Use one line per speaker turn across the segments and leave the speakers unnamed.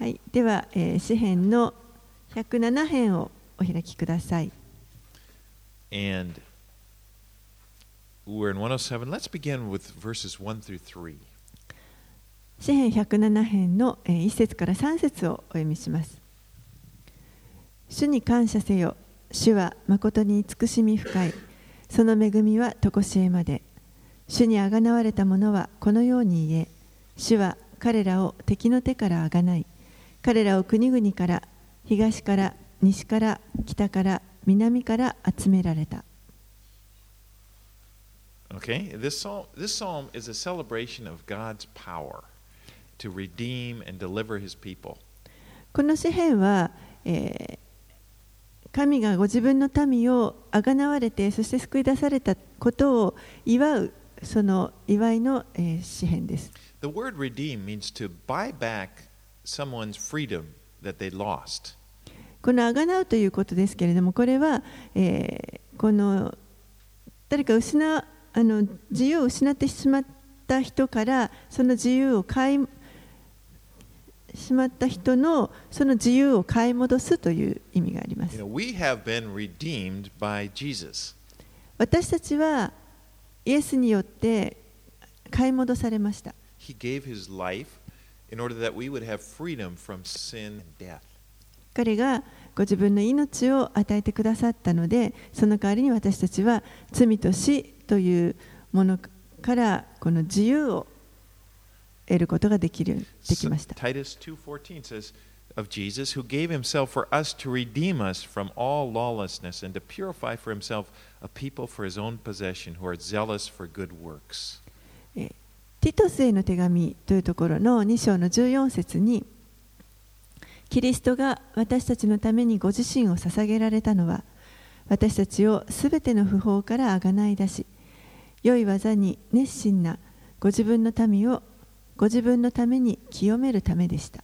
はい、では、えー、詩編の107編をお開きください。
And 107.
詩編107の、えー、1節から3節をお読みします。主に感謝せよ。主は誠に慈しみ深い。その恵みは常しえまで。主にあがなわれた者はこのように言え。主は彼らを敵の手からあがない。彼らを国々から、東から、西から、北から、南から集められた。
Okay? This psalm, this psalm is a celebration of God's power to redeem and deliver his people.
この詩篇は、えー神がご自分の民をあがなわれてそして救い出されたことを祝うその祝いの、えー詩篇です。
The word redeem means to buy back someone's freedom that they lost.
このあがなうということですけれどもこれは、えーこの誰か失うあの自由を失ってしまった人からその自由を買いしまった人のその自由を買い戻すという意味がありま
You
す
know,。we have been redeemed by Jesus.
私たちはイエスによって買い戻されました。
He gave his life in order that we would have freedom from sin and death.
彼がご自分の命を与えてくださったので、その代わりに私たちは罪と死というものからこの自由を得ることができるできました。
Titus 2:14 says of Jesus who gave himself for us to redeem us from all lawlessness and to purify for himself a people for his own possession who are zealous for good works.
ティトスへの手紙というところの2章の14節にキリストが私たちのためにご自身を捧げられたのは私たちをすべての不法からあがない出し良い技に熱心なご自分の民をご自分のために清めるためでした。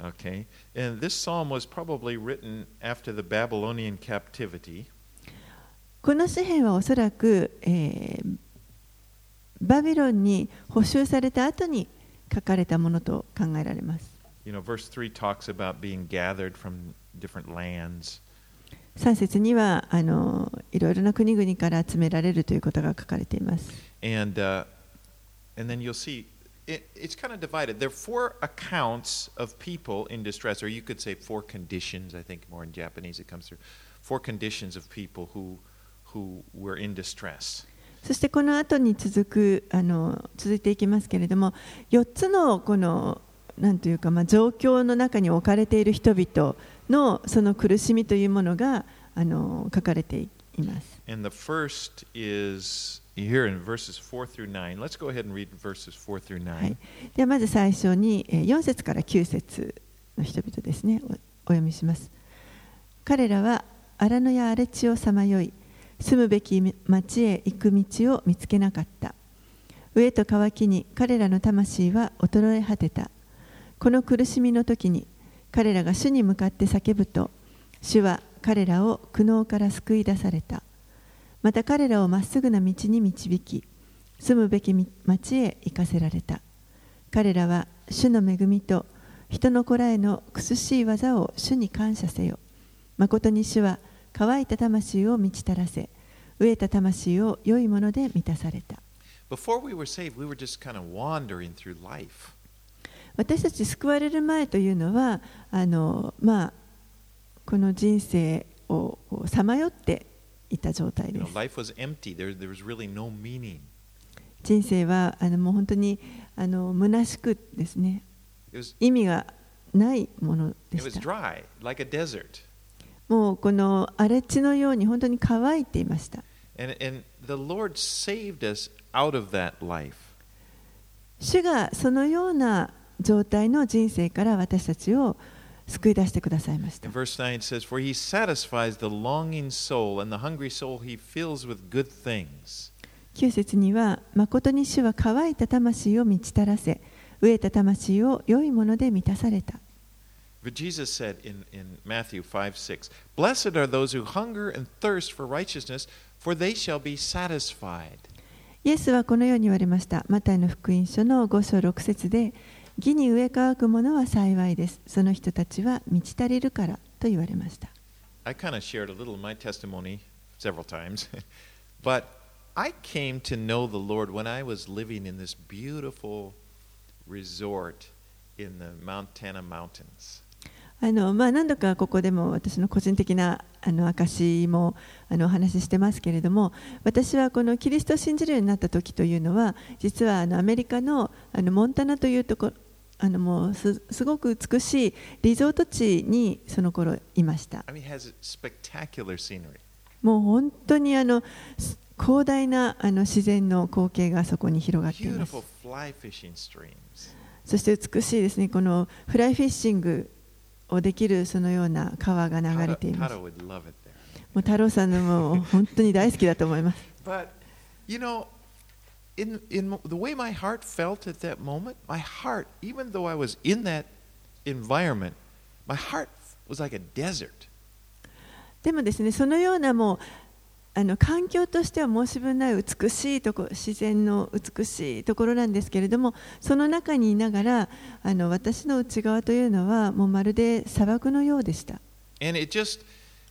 Okay. And this psalm was probably written after the Babylonian captivity.
この詩篇はおそらく、えーバビロンに捕囚された後に書かれたものと考えられます。
You know, verse 3 talks about being gathered from different lands.
3節にはあのいろいろな国々から集められるということが書かれています。
And, uh, and then you'll see it, it's kind of divided. There are four accounts of people in distress, or you could say four conditions. I think more in Japanese it comes through. Four conditions of people who, who were in distress.
そしてこの後に続くあの続いていきますけれども4つのこのなんというか、まあ、状況の中に置かれている人々のその苦しみというものがあの書かれています。
And the first is here in verses 4 through 9. Let's go ahead and read verses 4 through 9.
ではまず最初にえー4節から9節の人々ですね。おお読みします。彼らは荒野や荒れ地をさまよい住むべき町へ行く道を見つけなかった。飢えと渇きに彼らの魂は衰え果てた。この苦しみの時に彼らが主に向かって叫ぶと主は彼らを苦悩から救い出された。また彼らをまっすぐな道に導き住むべき町へ行かせられた。彼らは主の恵みと人の子らへの苦しい技を主に感謝せよ。誠に主は乾いた魂を満ちたらせ飢えた魂を良いもので満たされた。
Before we were saved, we were just kind of wandering through life.
私たち救われる前というのはあのまあこの人生をさまよっていた状態で。人生はあのもう本当にあの虚しくですね。意味がないもので
す
た。もうこの荒れ地のように本当に乾いていました。主がそのような状態の人生から私たちを救い出してくださいました
verse 9 it says, For he satisfies the longing soul, and the hungry soul he fills with good things.
9節には誠に主は乾いた魂を満ちたらせ飢えた魂を良いもので満たされた
But Jesus said in, in Matthew 5 6, Blessed are those who hunger and thirst for righteousness, for they shall be satisfied.
イエスはこのように言われました。マタイの福音書の5章6節で、義に植え乾く者は幸いです。その人たちは満ち足りるからと言われました。
I kind of shared a little my testimony several times, but I came to know the Lord when I was living in this beautiful resort in the Montana mountains.
あのまあ、何度かここでも私の個人的なあの証もあのお話ししてますけれども私はこのキリストを信じるようになった時というのは実はあのアメリカのあのモンタナというところあのもうすすごく美しいリゾート地にその頃いました。もう本当にあのす広大なあの自然の光景がそこに広がっています.そして美しいですねこのフライフィッシングをできるそのような川が流れています.もう太郎さんのもう本当に大好きだと思います
But, you know, in, in the way my heart felt at that moment, my heart, even though I was in that environment, my heart was like a desert.
でもですねそのようなもうあの環境としては申し分ない美しいところ自然の美しいところなんですけれどもその中にいながらあの私の内側というのはもうまるで砂漠のようでした
And it just,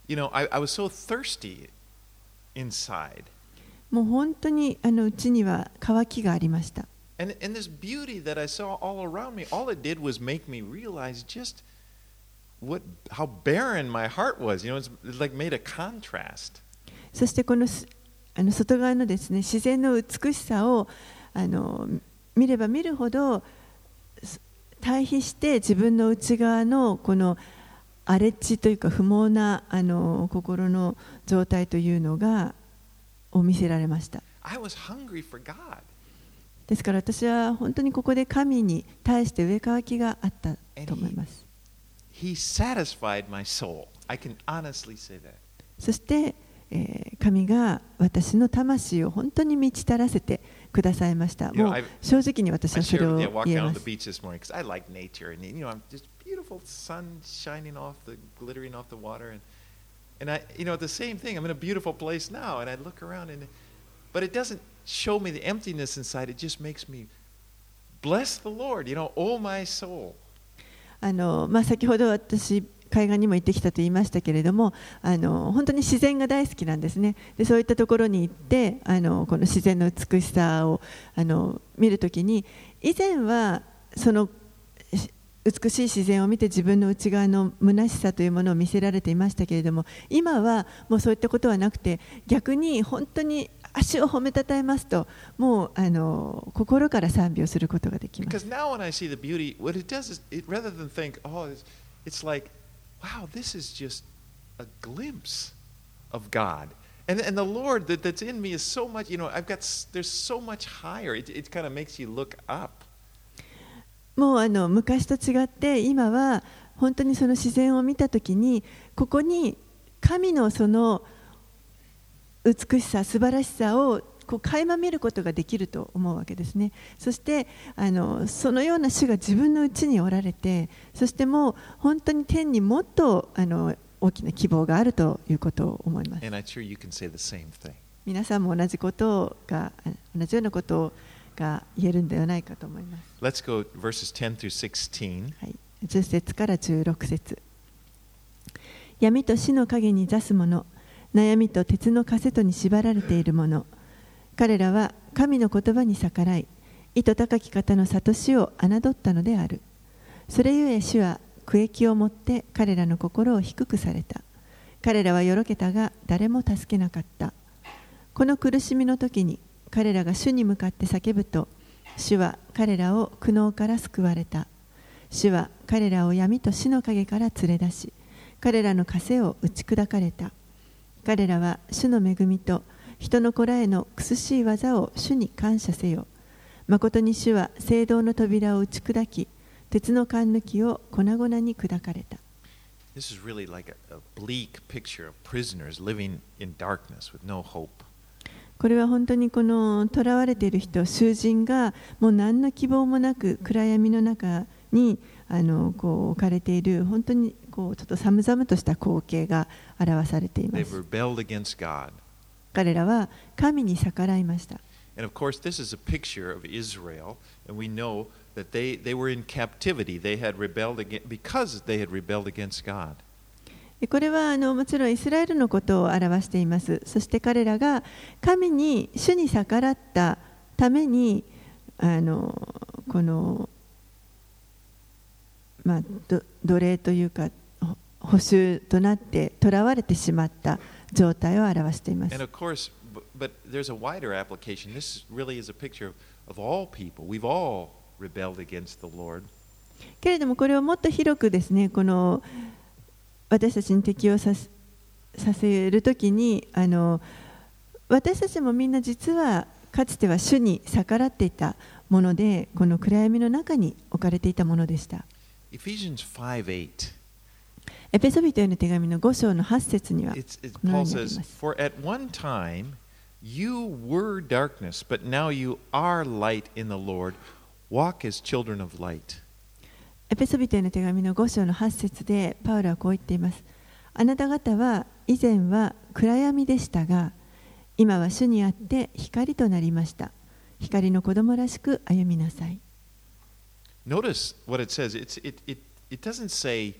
you know, I, I was so thirsty inside.
もう本当にあのうちには乾きがありました。そしてこの,あの外側のですね自然の美しさをあの見れば見るほど対比して自分の内側のこの荒れ地というか不毛なあの心の状態というのがを見せられました。ですから私は本当にここで神に対して上乾きがあったと思います。そして、えー、神が私の魂を本当に満ち足らせてくださいました。もう正直に私はそれを言。っ
たん
す、
and I you know the same thing. I'm in a beautiful place now and I look around and but it doesn't show me the emptiness inside. It just makes me bless the Lord. You know, oh my soul.
あのまあ、先ほど私、海岸にも行ってきたと言いましたけれどもあの、本当に自然が大好きなんですね。でそういったところに行ってあのこの自然の美しさをあの見るときに以前はその美しい自然を見て自分の内側の虚しさというものを見せられていましたけれども今はもうそういったことはなくて逆に本当に足を褒めたたえますともうあの心から賛美をすることができます
Because now when I see the beauty, what it does is it rather than think, oh, it's, it's like, wow, this is just a glimpse of God. And, and the Lord that, that's in me is so much, you know, I've got, there's so much higher. It, it kind of makes you look up.
もうあの昔と違って今は本当にその自然を見たときにここに神のその美しさ素晴らしさをこう垣間見ることができると思うわけですねそしてあのそのような主が自分のうちにおられてそしてもう本当に天にもっとあの大きな希望があるということを思います.皆さんも同じことがあ同じようなことが言えるんではないかと思います。
Let's go verses 10 through 16.
はい、10節から16節。闇と死の影に座す者悩みと鉄のカセットに縛られている者。彼らは神の言葉に逆らい意図高き方の悟しを侮ったのである。それゆえ主は苦役をもって彼らの心を低くされた。彼らはよろけたが誰も助けなかった。この苦しみの時に彼らが主に向かって叫ぶと主は彼らを苦悩から救われた。主は彼らを闇と死の影から連れ出し彼らの枷を打ち砕かれた。彼らは主の恵みと人の子らへの苦しい技を主に感謝せよ。誠に主は聖堂の扉を打ち砕き鉄の缶抜きを粉々に砕かれた。
This is really like a, a bleak picture of prisoners living in darkness with no hope.
これは本当にこの囚われている人、囚人がもう何の希望もなく暗闇の中にあのこう置かれている本当にこうちょっと寒々とした光景が表されています。彼らは神に逆らいました。
They, they ました
これはあのもちろんイスラエルのことを表しています。そして彼らが神に主に逆らったためにあのこの、まあ、ど奴隷というかほ捕囚となって囚われてしまった状態を表しています
but there's a wider application. This really is a picture of, of all people. We've all rebelled against the Lord.
けれどもこれをもっと広くですねこの私たちに適用させさせるときにあの私たちもみんな実はかつては主に逆らっていたものでこの暗闇の中に置かれていたものでした
Ephesians 5 8.
エペソビトへの手紙の5章の8節にはこのよう
Paul
になり
says,
ます
For at one time you were darkness, but now you are light in the Lord. Walk as children of light.
エペソビトへの手紙の5章の8節でパウロはこう言っていますあなた方は以前は暗闇でしたが今は主にあって光となりました光の子供らしく歩みなさい
Notice what it says. It's, it, it, it doesn't say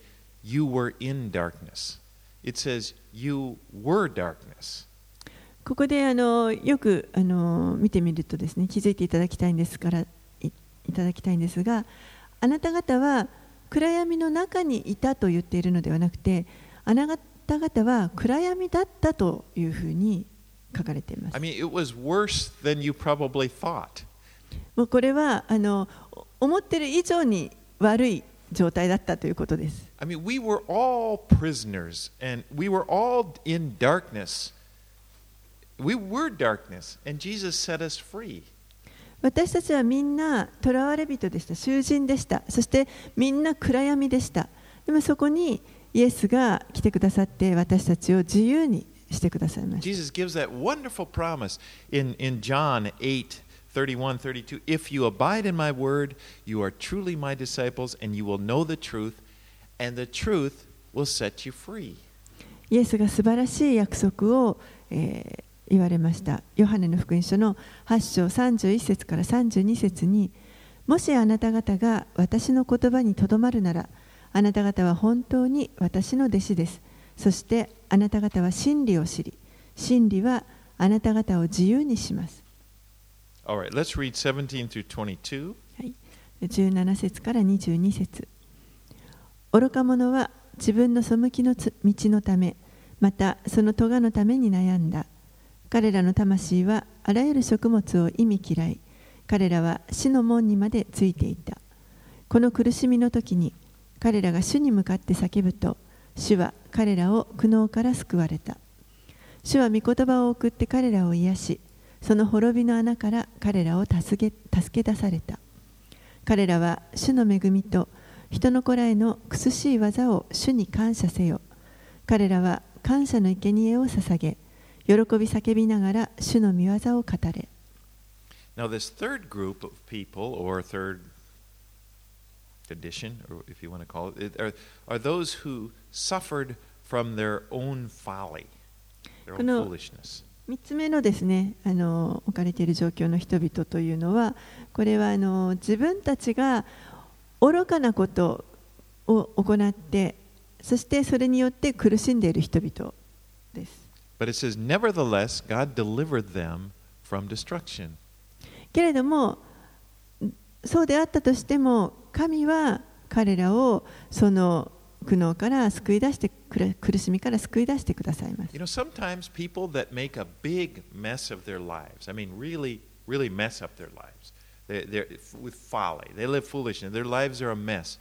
you were in darkness, it says you were darkness.
ここであのよくあの見てみるとですね気づいていただきたいんですからいいただきたいんですがあなた方は暗闇の中にいたと言っているのではなくてあなた方は暗闇だったというふうに書かれています
I。mean, it was worse than you probably thought.
もうこれはあの思っている以上に悪い状態だったということです。
I mean, we were all prisoners and we were all in darkness. We were darkness, and Jesus set us free.
私たちはみんな囚われ人でした、囚人でした、そしてみんな暗闇でした。でもそこにイエスが来てくださって私たちを自由にしてくださいました。
Jesus gives that wonderful promise in, in John 8 31 32. If you abide in my word, you are truly my disciples, and you will know the truth, and the truth will set you free.
イエスが素晴らしい約束を、えー言われました。ヨハネの福音書の8章31節から32節にもしあなた方が私の言葉にとどまるならあなた方は本当に私の弟子です。そしてあなた方は真理を知り真理はあなた方を自由にします。
All right, let's read 17 through 22.
はい、17節から22節愚か者は自分の背きのつ道のためまたその咎のために悩んだ彼らの魂はあらゆる食物を意味嫌い彼らは死の門にまでついていた。この苦しみの時に彼らが主に向かって叫ぶと主は彼らを苦悩から救われた。主は御言葉を送って彼らを癒しその滅びの穴から彼らを助け助け出された。彼らは主の恵みと人の子らへの苦しい技を主に感謝せよ。彼らは感謝の生贄を捧げ喜び叫びながら主の御業を語れ
Now, this third group of people, or third condition, or if you want to call it, are, are those who suffered from their own folly, their own
この
foolishness.
3つ目のですねあの置かれている状況の人々というのはこれはあの自分たちが愚かなことを行ってそしてそれによって苦しんでいる人々です。
But it says, Nevertheless, God delivered them from destruction.
けれどもそうであったとしても神は彼らをその苦悩から救い出してくれ苦しみから救い出してくださいます
You know, sometimes people that make a big mess of their lives, I mean, really, really mess up their lives, they, they're with folly, they live foolishly, their lives are a mess.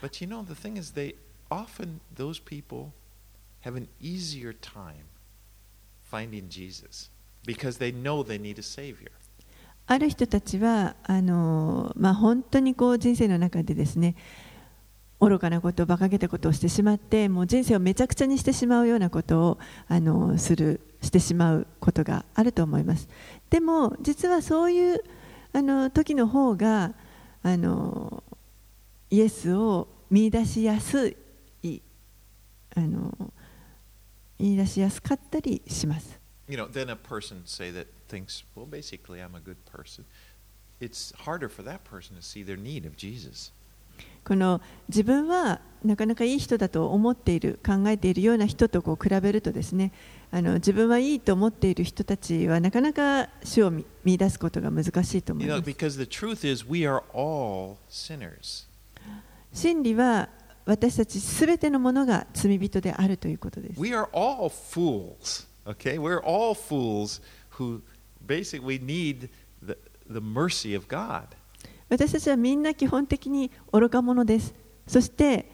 But you know, the thing is, they often, those people have an easier time Finding Jesus because they know they need a Savior.
ある人たちはあの、まあ、本当にこう人生の中でですね愚かなこと馬鹿げたことをしてしまってもう人生をめちゃくちゃにしてしまうようなことをあのするしてしまうことがあると思いますでも実はそういうあの時の方があのイエスを見出しやすいあの見出しやすかったりします
you know, then a person say that thinks, well, basically, I'm a good person. It's harder for that person to see their need of Jesus.
この自分はなかなかいい人だと思っている考えているような人とこう比べるとですねあの自分はいいと思っている人たちはなかなか主を見見出すことが難しいと思い
You
ま
know,
す
all sinners.
真理は私たちすべてのものが罪人であるということです
We are all fools. Okay? We're all fools who basically need the, the mercy of God.
私たちはみんな基本的に愚か者ですそして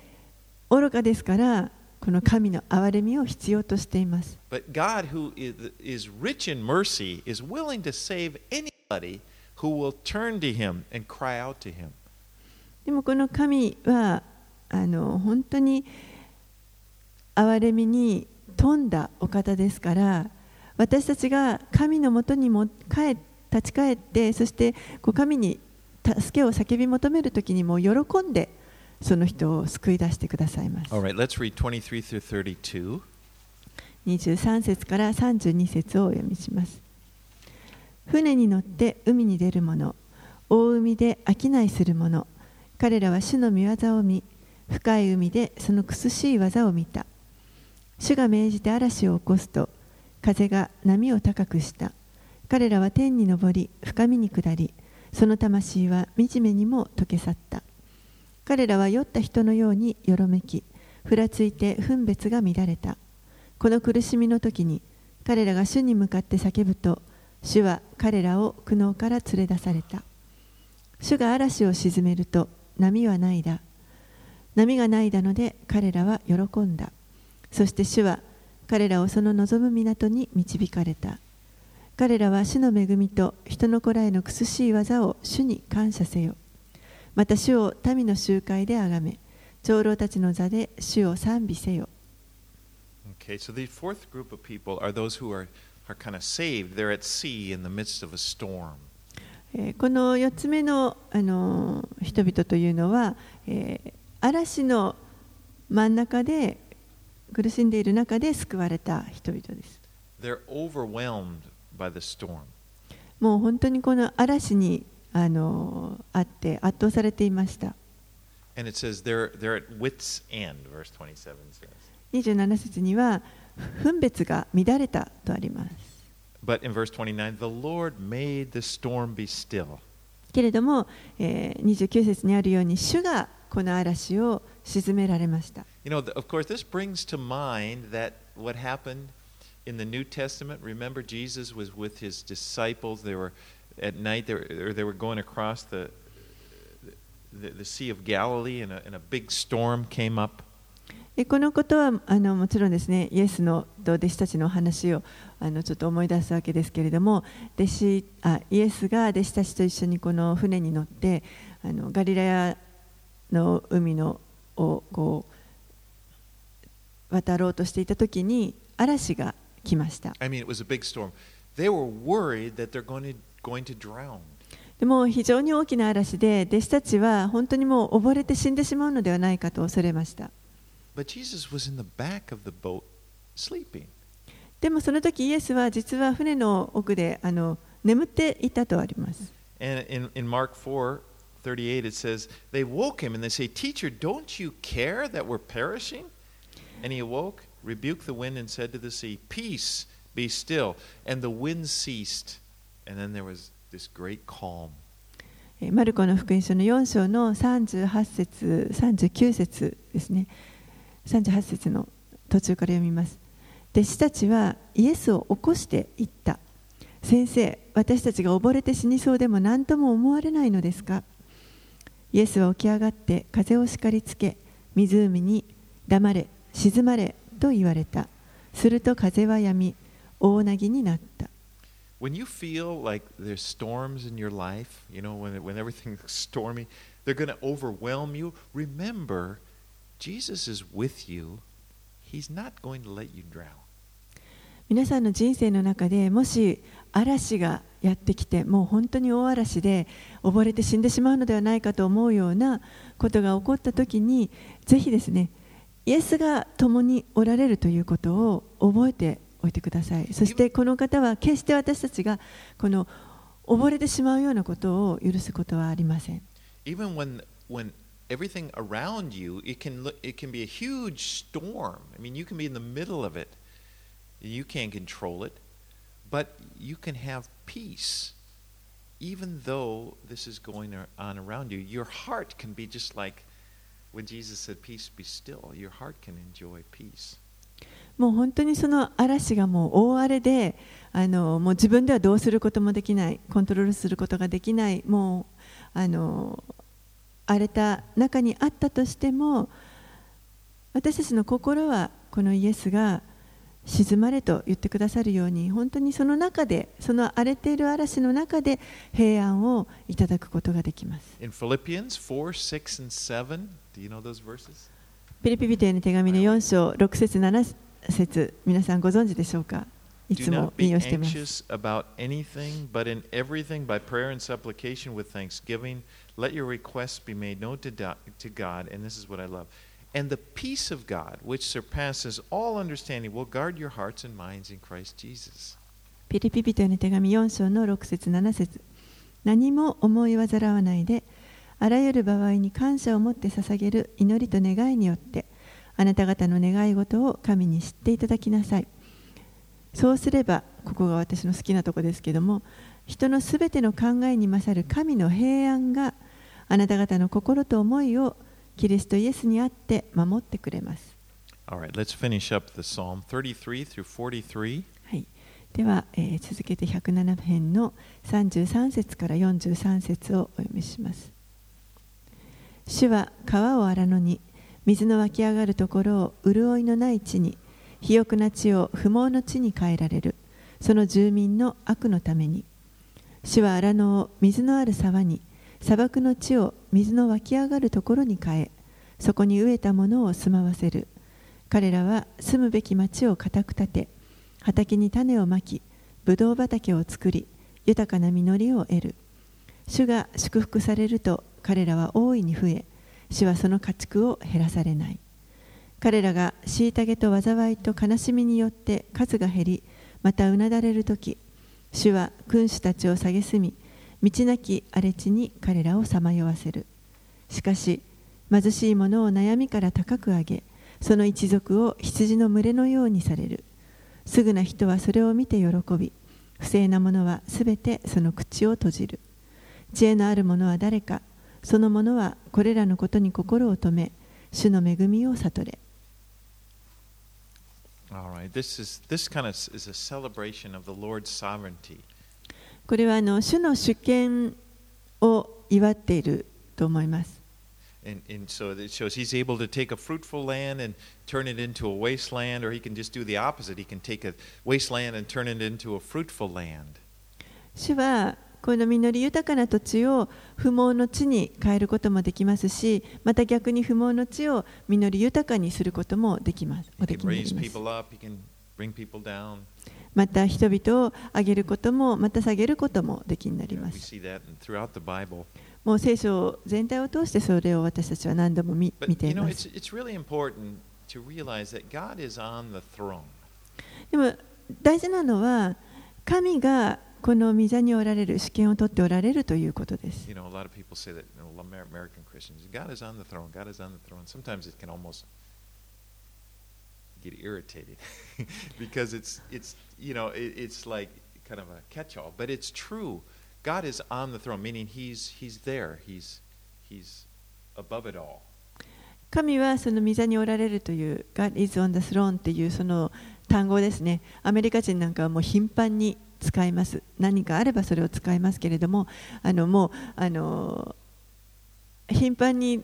愚かですからこの神の憐れみを必要としています
But God, who is, rich in mercy, is willing to save anybody who will turn to Him and cry out to Him.
でもこの神はあの本当に憐れみに富んだお方ですから私たちが神のもとにも帰立ち返ってそしてこう神に助けを叫び求めるときにも喜んでその人を救い出してくださいます
All right, let's read 23 through 32.
23節から32節をお読みします船に乗って海に出る者大海で商いする者彼らは主の御業を見深い海でその苦しい技を見た。主が命じて嵐を起こすと風が波を高くした。彼らは天に昇り深みに下りその魂は惨めにも溶け去った。彼らは酔った人のようによろめきふらついて分別が乱れた。この苦しみの時に彼らが主に向かって叫ぶと主は彼らを苦悩から連れ出された。主が嵐を鎮めると波はないだ。波がないだので彼らは喜んだそして主は彼らをその望む港に導かれた彼らは主の恵みと人の子らへの苦しい技を主に感謝せよまた主を民の集会であがめ長老たちの座で主を賛美せよ
Okay, so the fourth group of people are those who are, are kind of saved. They're at sea in the midst of a storm.
えーこの4つ目の、あのー人々というのは、えー嵐の真ん中で苦しんでいる中で救われた人々です。
They're overwhelmed by the storm.
もう本当にこの嵐に、あのーあって圧倒されていました。
And it says they're, they're at wits' end, verse 27 says.
27節には分別が乱れたとあります。
But in verse 29, the Lord made the storm be still.
けれども、えー29節にあるように主がこの嵐を鎮められました。
You know, of course, this brings to mind that what happened in the New Testament. Remember, Jesus was with his disciples. They were at night, they were, they were going across the, the, the Sea of Galilee, and a, and a big storm came up.
でこのことはあのもちろんですねイエスのと弟子たちの話をあのちょっと思い出すわけですけれども弟子あイエスが弟子たちと一緒にこの船に乗ってあのガリラヤの海のを渡ろうとしていた時に嵐が来ました。でも非常に大きな嵐で弟子たちは本当にもう溺れて死んでしまうのではないかと恐れました。でもその時イエスは実は船の奥であの眠っていたとあります。
38, it says, They woke him and they say, Teacher, don't you care that we're perishing? And he awoke, rebuked the wind, and said to the sea, Peace, be still. And the wind ceased. And then there was this great calm.
マルコの福音書の4章の38節39節ですね38節の途中から読みます弟子たちはイエスを起こして言った先生私たちが溺れて死にそうでも何とも思われないのですかイエスは起き上がって風を叱りつけ湖に黙れ静まれと言われたすると風は止み大なぎになった
When you feel like there's storms in your life, you know, when, when everything's stormy, they're going to overwhelm you, remember, Jesus is with you. He's not going to let you drown.
皆さんの人生の中でもし嵐がやってきてもう本当に大嵐で溺れて死んでしまうのではないかと思うようなことが起こった時にぜひですねイエスが共におられるということを覚えておいてくださいそしてこの方は決して私たちがこの溺れてしまうようなことを許すことはありません
Even when, when everything around you, it can, it can be a huge storm. I mean, you can be in the middle of it. You can't control it. But you can have peace. Even though this is going on around you, your heart can be just like when Jesus said, Peace be still. Your heart can enjoy peace.
もう本当にその嵐がもう大荒れであのもう自分ではどうすることもできないコントロールすることができないもうあの荒れた中にあったとしても私たちの心はこのイエスが沈まれと言ってくださるように本当にその中でその荒れている嵐の中で平安をいただくことができます。
In Philippians 4, 6 and 7, do you know those verses?
ピリピビテの手紙の4章6節7節皆さんご存知でしょうかいつも引用しています。
about anything, but in everything by prayer and supplication with thanksgiving, let your requests be made known to, God, and this is what I love. And the peace of God, which surpasses all understanding, will guard your hearts and minds in Christ Jesus.
ピリピ人への手紙4章の6節7節何も思い煩わないで、あらゆる場合に感謝を持って捧げる祈りと願いによって、あなた方の願い事を神に知っていただきなさい。そうすれば、ここが私の好きなとこですけども、人のすべての考えに勝る神の平安があなた方の心と思いをキリストイエスにあって守ってくれます。
Right, let's finish up the Psalm 33 through 43.
はい、では、えー、続けて107編の33節から43節をお読みします。主は川を荒野に水の湧き上がるところを潤いのない地に肥沃な地を不毛の地に変えられるその住民の悪のために主は荒野を水のある沢に砂漠の地を水の湧き上がるところに変えそこに植えたものを住まわせる。彼らは住むべき町を固く立て畑に種をまきぶどう畑を作り豊かな実りを得る。主が祝福されると彼らは大いに増え主はその家畜を減らされない。彼らが虐げと災いと悲しみによって数が減りまたうなだれる時主は君主たちを蔑み道なき荒れ地に彼らをさまよわせる。しかし貧しい者を悩みから高く上げその一族を羊の群れのようにされる。すぐな人はそれを見て喜び不正な者はすべてその口を閉じる。知恵のある者は誰かその者はこれらのことに心を止め、主の恵みを悟れ。これはあの主の主権を祝っていると思います。
And, and so it shows he's able to take a fruitful land and turn it into a wasteland, or he can just do the opposite. He can take a wasteland and turn it into a fruitful land.
主はこの実り豊かな土地を不毛の地に変えることもできますし、また逆に不毛の地を実り豊かにすることもできます。できますまた人々を上げることもまた下げることもできになります。もう聖書全体を通してそれを私たちは何度も見ています。でも大事なのは神がこの御。御座におられる主権を取っておられるということです。
Get irritated because it's, it's, you know, it, it's like kind of a catch all, but it's true. God is on the throne, meaning he's, he's there, he's, he's above it all. 神はその御座におられるという God is on the throne
っていうその単語ですね。アメリカ人なんかはもう頻繁に使います何かあればそれを使いますけれどもあのもうあの頻繁に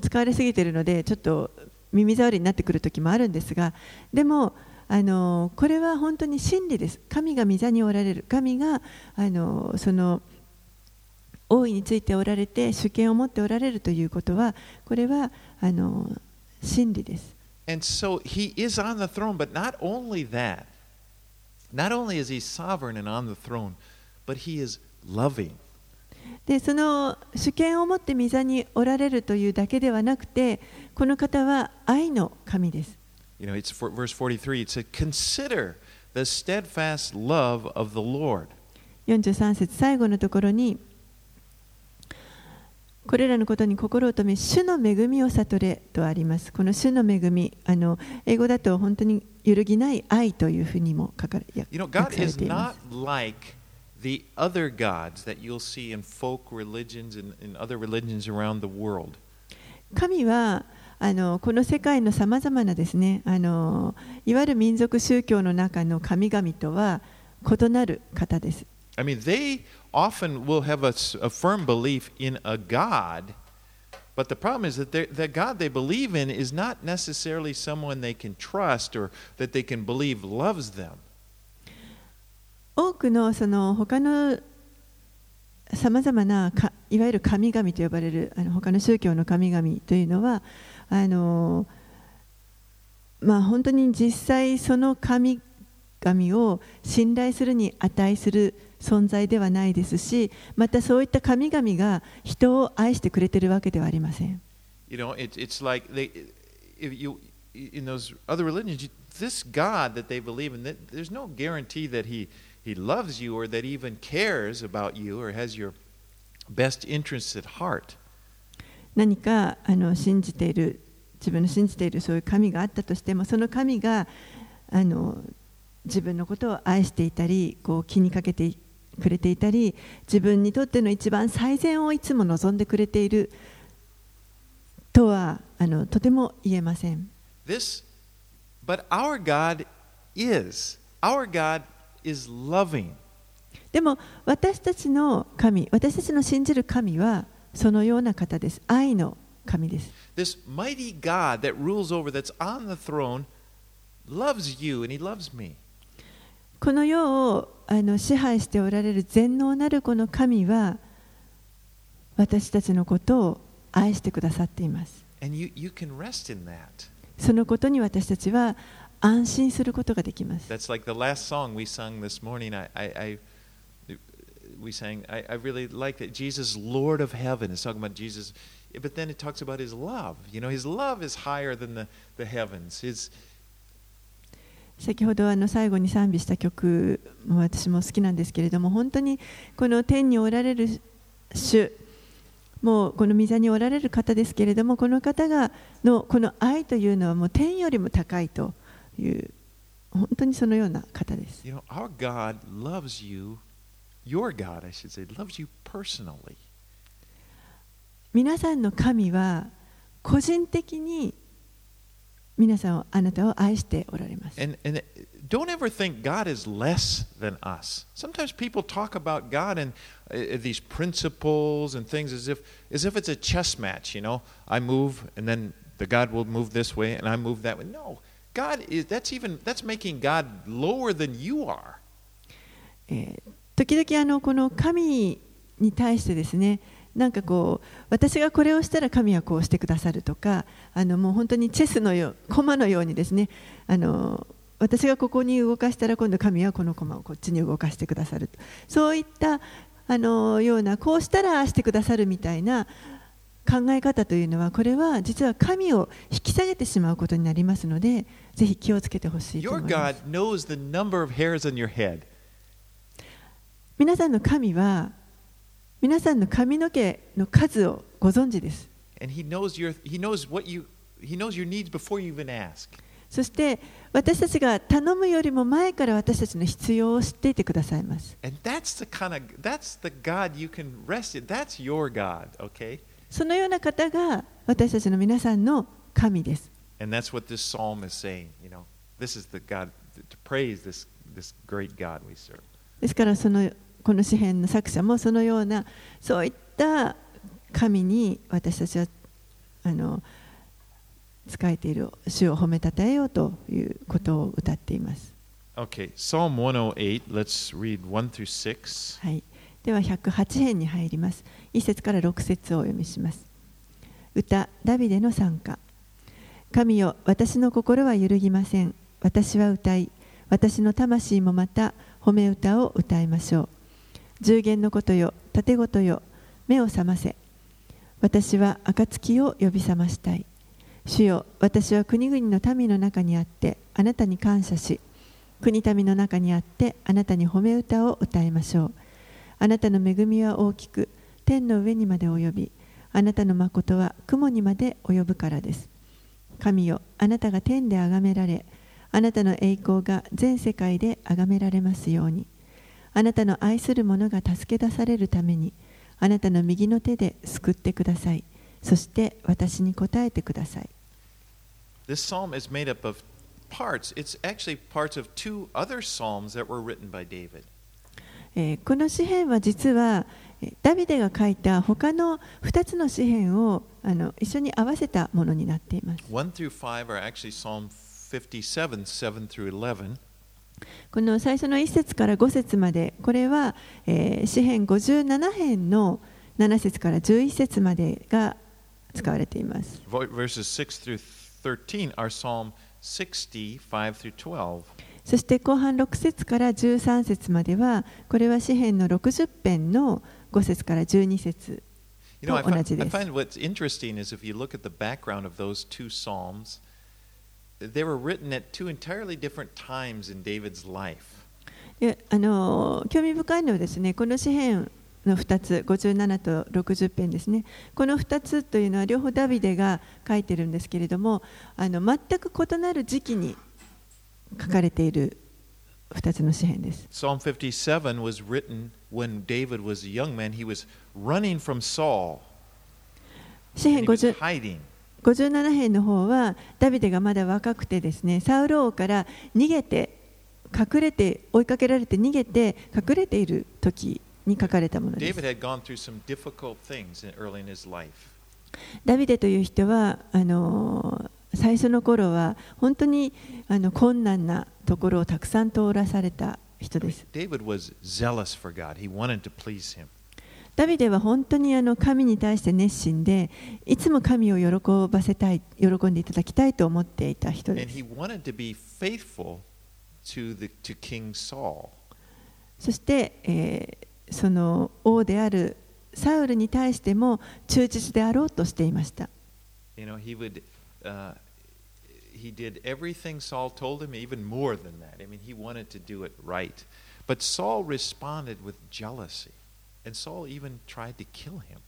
使われすぎているのでちょっと耳障りになってくる時もあるんですがでもあのこれは本当に真理です神が御座におられる神があのその大いについておられて主権を持っておられるということはこれはあの真理です。
And so he is on the throne, but not only that, Not only is he sovereign and on the throne, but he is loving.
でその主権を持って御座におられるというだけではなくてこの方は愛の神です。
You know, it's for, verse 43. It said, Consider the steadfast love of the Lord.
43節最後のところにこれらのことに心を留め主の恵みを悟れとありますこの主の恵みあの英語だと本当に揺るぎない愛というふうにも書かれ
You know,
訳
God
されています
like the other gods that you'll see in folk religions and in other religions around the world.
神はあのこの世界のさまざまなですねあのいわゆる民族宗教の中の神々とは異なる方です
I mean, they often will have a, s- a firm belief in a God, but the problem is that they're- the God they believe in is not necessarily someone they can trust or that they can believe loves them.
多くのその他のさまざまなかいわゆる神々と呼ばれるあの他の宗教の神々というのはあのまあ本当に実際その神々を信頼するに値する存在ではないですしまたそういった神々が人を愛してくれているわけではありません。
You know, it, it's like they, if you, in those other religions, this God that they believe in, there's no guarantee that he, he loves you or that even cares about you or has your best interests at heart.
何かあの信じている自分の信じているそういう神があったとしてもその神があの自分のことを愛していたりこう気にかけてくれていたり自分にとっての一番最善をいつも望んでくれているとはあのとても言えません
This, but our God is. Our God
でも私たちの神、私たちの信じる神はそのような方です。愛の神です。この世をあの支配しておられる全能なるこの神は私たちのことを愛してくださっています。そのことに私たちは愛してください。安心することができます。
That's like the last song we sung this morning. I, I, I we sang. I, I really like that. Jesus, Lord of Heaven, is talking about Jesus, but then it talks about His love. You know, His love is higher than the, the heavens. His
先ほどあの最後に賛美した曲も私も好きなんですけれども本当にこの天におられる主もうこの御座におられる方ですけれどもこの方がのこの愛というのはもう天よりも高いという本当にそのような方です。
You know, our God loves you. Your God, I should say, loves you personally.
皆さんの神は個人的に皆さんをあなたを愛しておられます。
And, and don't ever think God is less than us. Sometimes people talk about God and uh, these principles and things as if, as if it's a chess match, you know. I move and then the God will move this way and I move that way. No. God is that's even that's making God lower than you are.
えー時々あのこの神に対してですねなんかこう私がこれをしたら神はこうしてくださるとかあのもう本当にチェスのよう駒のようにですねあの私がここに動かしたら今度神はこの駒をこっちに動かしてくださるそういったあのようなこうしたらしてくださるみたいな考え方というのはこれは実は神を引き下げてしまうことになりますのでぜひ気をつけてほしいと思います。皆さんの神は皆さんの髪の毛の数をご存知です。
He on your, he knows you, he knows
そして私たちが頼むよりも前から私たちの必要を知っていてくださいます。
And that's the God you can rest in. That's your God okay?
そのような方が私たちの皆さんの神です。ですからそのこの詩篇の作者もそのようなそういった神に私たちはあの使えている主を褒めたたえようということを歌っています。はい。では108編に入ります。1節から6節をお読みします。歌、ダビデの賛歌。神よ、私の心は揺るぎません。私は歌い、私の魂もまた褒め歌を歌いましょう。十弦のことよ、盾ごとよ、目を覚ませ。私は暁を呼び覚ましたい。主よ私は国々の民の中にあってあなたに感謝し国民の中にあってあなたに褒め歌を歌いましょうあなたの恵みは大きく天の上にまで及びあなたの誠は雲にまで及ぶからです神よあなたが天で崇められあなたの栄光が全世界で崇められますようにあなたの愛する者が助け出されるためにあなたの右の手で救ってくださいそして私に答えてください
This psalm is made up of parts. It's actually parts of two other psalms that were written by David.
えーこの詩篇は実はえーダビデが書いた他の2つの詩篇をあの一緒に合わせたものになっています
1 through 5 are actually Psalm 57, 7 through 11.
この最初の1節から5節までこれは、えー詩編57編の7節から11節までが使われています
Verses 6 through 13 are Psalm 60, 5 through 12.
そして後半6節から13節まではこれは詩編の60編の5節から12節
You know, I,
と同じ
I
です
find what's interesting is if you look at the background of those two Psalms, they were written at two entirely different times in David's life.
であの興味深いのはですねこの詩篇の2つ57と60編ですねこの2つというのは両方ダビデが書いてるんですけれどもあの全く異なる時期に書かれている2つの詩篇です。
Psalm
篇の方は、ダビデがまだ若くてですね、サウル王から逃げて、隠れて、追いかけられて逃げて、隠れている時に書かれたものです。ダビデという人は、あの、最初の頃は本当にあの困難なところをたくさん通らされた人です.ダビデは本当にあの神に対して熱心でいつも神を喜ばせたい喜んでいただきたいと思っていた人です.そして、えーその王であるサウルに対しても忠実であろうとしていました
You know, he would, uh, he did everything Saul told him, even more than that. I mean, he wanted to do it right. But Saul responded with jealousy. And Saul even tried to kill him.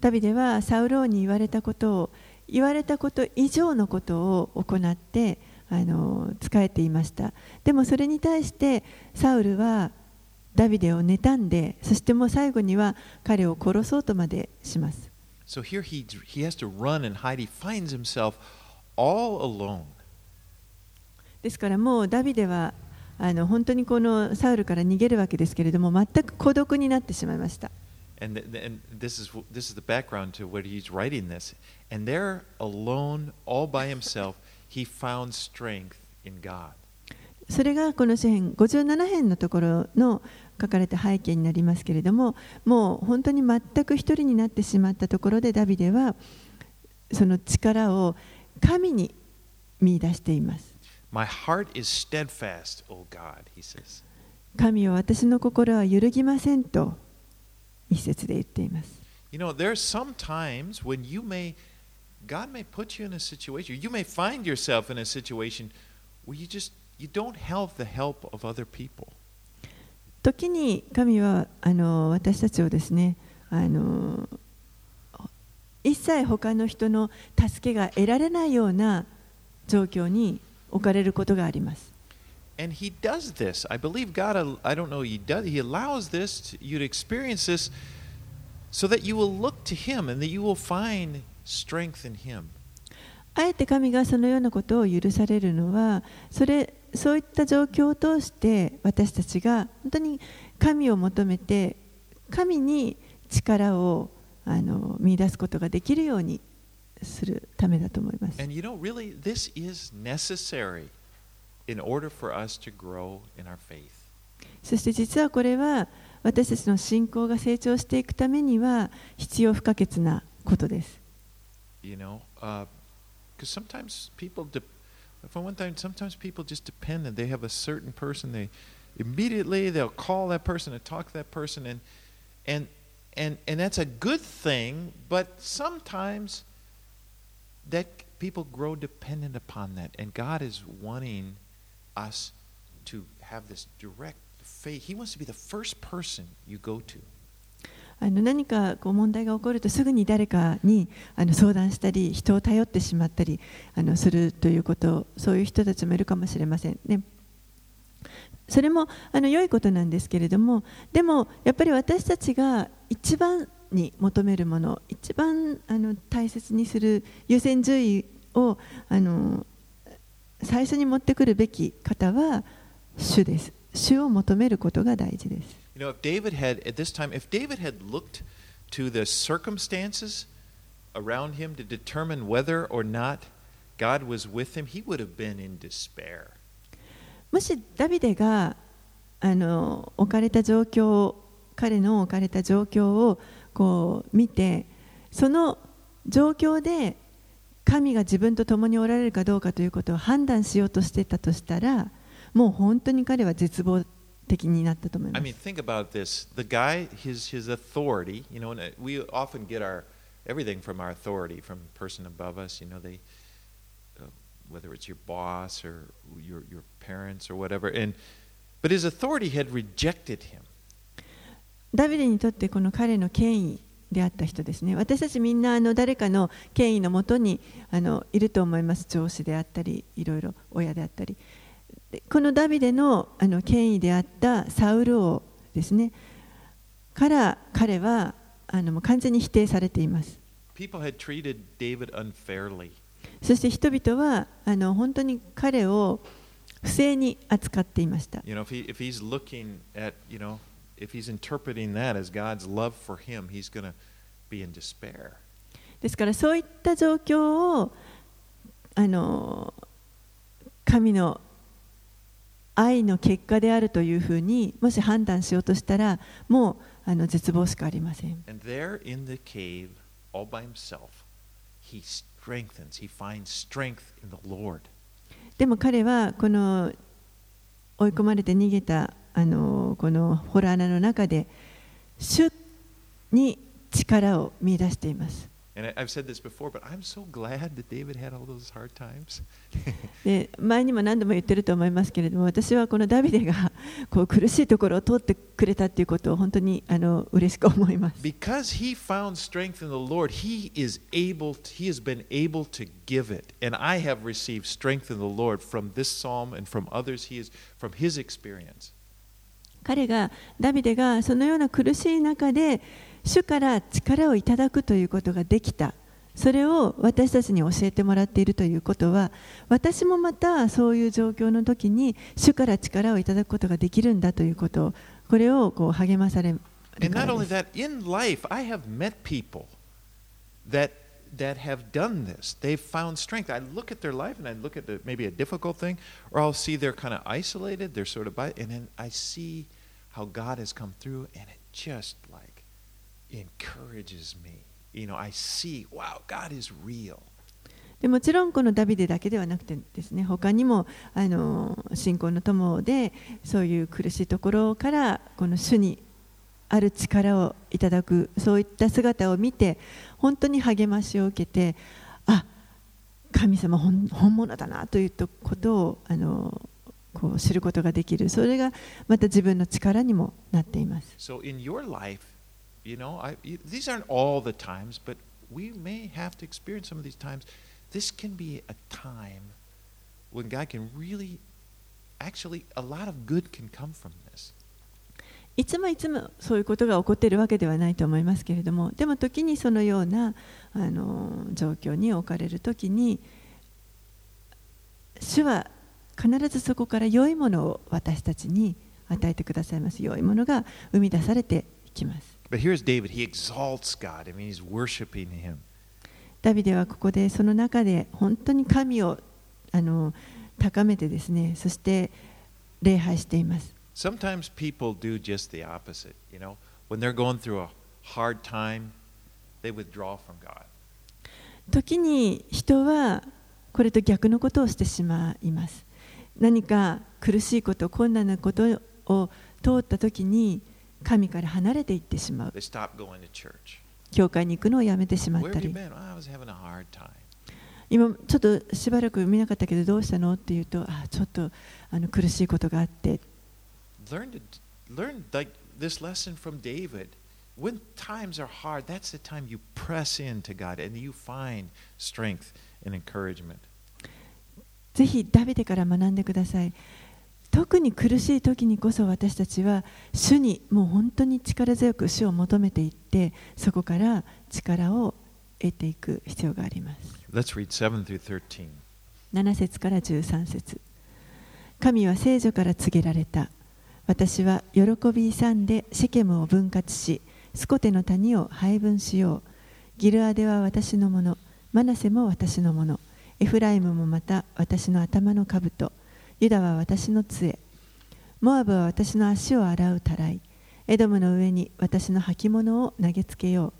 ダビデはサウル王に言われたことを言われたこと以上のことを行ってあの仕えていましたでもそれに対してサウルはダビデを妬んでそしてもう最後には彼を殺そうとまでします
So here he, he has to run and hide. He finds himself all alone.
ですからもうダビデはあの本当にこのサウルから逃げるわけですけれども全く孤独になってしまいました
And, th- and this, is, this is the background to what he's writing this. And there, alone, all by himself, he found strength in God.
それがこの詩編57編のところの 書かれた背景になりますけれどももう本当に全く一人になってしまったところでダビデはその力を神に見出しています
My heart is steadfast, O God, he says.
神は私の心は揺るぎませんと一節で言っています
You know, there are some times when you may, God may put you in a situation, you may find yourself in a situation where you just, you don't have the help of other people.
時に神はあの私たちをですねあの一切他の人の助けが得られないような状況に置かれることがあります
And he does this. I believe God, I don't know, he does, he allows this, to, you to experience this so that you will look to him and that you will find strength in him.
あえて神がそのようなことを許されるのはそれそういった状況を通して私たちが本当に神を求めて神に力をあの見出すことができるようにするためだと思います。そして実はこれは私たちの信仰が成長していくためには必要不可欠なことです。
For one thing, sometimes people just depend and they have a certain person. They immediately they'll call that person and talk to that person, and and and and that's a good thing. But sometimes that people grow dependent upon that. And God is wanting us to have this direct faith. He wants to be the first person you go to.
あの何かこう問題が起こるとすぐに誰かにあの相談したり人を頼ってしまったりあのするということそういう人たちもいるかもしれませんね。それもあの良いことなんですけれどもでもやっぱり私たちが一番に求めるもの一番あの大切にする優先順位をあの最初に持ってくるべき方は主です。主を求めることが大事です。
You know, if David had, at this time, if David had looked to the circumstances around him to determine whether or not God was with him, he would have been in despair.
もしダビデがあの置かれた状況彼の置かれた状況をこう見てその状況で神が自分と共におられるかどうかということを判断しようとしてたとしたらもう本当に彼は絶望的になったと思いま
I
す
mean, think about this. The guy, his, his authority, you know, and uh, we often get our everything from our authority, from person above us, you know, they, uh, whether it's your boss or your, your parents or whatever. And, but his authority had rejected him.
ダビデにとってこの彼の権威であった人ですね私たちみんなあの誰かの権威のもとにあのいると思います上司であったりいろいろ親であったりでこのダビデの,あの権威であったサウル王ですね、から彼はあのもう完全に否定されています。そして人々はあの本当に彼を不正に扱っていました。ですからそういった状況をあの神の愛の結果であるというふうにもし判断しようとしたらもうあの絶望しかありません
And there in the cave, all by himself, he strengthens, he finds strength in the Lord.
でも彼はこの追い込まれて逃げたあのこのホラー穴の中で主に力を見出しています
And I've said this before, but I'm so glad that David had all those hard times.
で前にも何度も言ってると思いますけれども私はこのダビデがこう苦しいところを通ってくれたということを本当にあの嬉しく思います
because he found strength in the Lord, he is able, to, he has been able to give it. And I have received strength in the Lord from this psalm and from others. He is from his experience.
彼がダビデがそのような苦しい中で主から力をいただくということができた。それを私たちに教えてもらっているということは私もまたそういう状況の時に主から力をいただくことができるんだということ。をこれをこう励まされる
で
す。
And
not
only that, in life, encourages me. You know, I see, wow, God is real.
でもちろんこのダビデだけではなくてですね他にもあの信仰の友でそういう苦しいところからこの主にある力をいただくそういった姿を見て本当に励ましを受けてあ神様本本物だなということをあのこう知ることができるそれがまた自分の力にもなっています
So in your life, you know, I, these aren't all the times, but we may have to experience some of these times. This can be a time when God can really, actually, a lot of good can come from this.
いつもいつもそういうことが起こっているわけではないと思いますけれどもでも時にそのようなあの状況に置かれる時に主は必ずそこから良いものを私たちに与えてくださいます良いものが生み出されていきます
But here's David. He exalts God. I mean, he's worshiping Him.
ダビデはここでその中で本当に神をあの高めてですねそして礼拝しています
Sometimes people do just the opposite. You know, when they're going through a hard time, they withdraw from God.
時に人はこれと逆のことをしてしまいます何か苦しいこと困難なことを通った時に神から離れていってしまう.教会に行くのをやめてしまったり?
"Oh.
今ちょっとしばらく見なかったけどどうしたのって言うとあちょっとあの苦しいことがあって
Learn learn like this lesson from David. When times are hard, that's the time you press into God and you find strength and encouragement.
ぜひダビデから学んでください特に苦しい時にこそ私たちは主にもう本当に力強く主を求めていってそこから力を得ていく必要があります。
Let's read 7 through 13.
7節から13節。神は聖女から告げられた。私は喜び勇んでシェケムを分割しスコテの谷を配分しよう。ギルアデは私のものマナセも私のもの。エフライムもまた私の頭の兜ユダは私の杖。モアブは私の足を洗うたらい。エドムの上に私の履物を投げつけよう。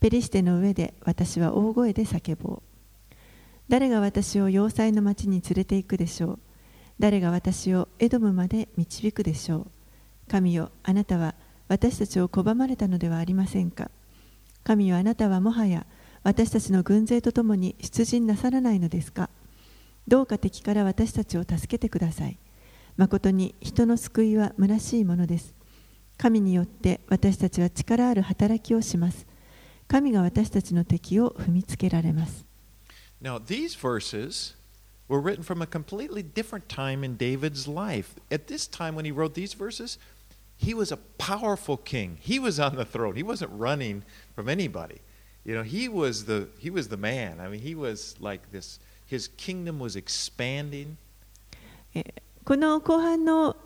ペリシテの上で私は大声で叫ぼう。誰が私を要塞の町に連れて行くでしょう。誰が私をエドムまで導くでしょう。神よあなたは私たちを拒まれたのではありませんか。神よあなたはもはや私たちの軍勢とともに出陣なさらないのですか。どうか敵から私たちを助けてください誠に人の救いは虚しいものです神によって私たちは力ある働きをします神が私たちの敵を踏みつけられます
Now, these verses were written from a completely different time in David's life. At this time, when he wrote these verses, he was a powerful king. He was on the throne. He wasn't running from anybody. You know, he was the he was the man. I mean, he was like this. His kingdom was expanding.
この後半の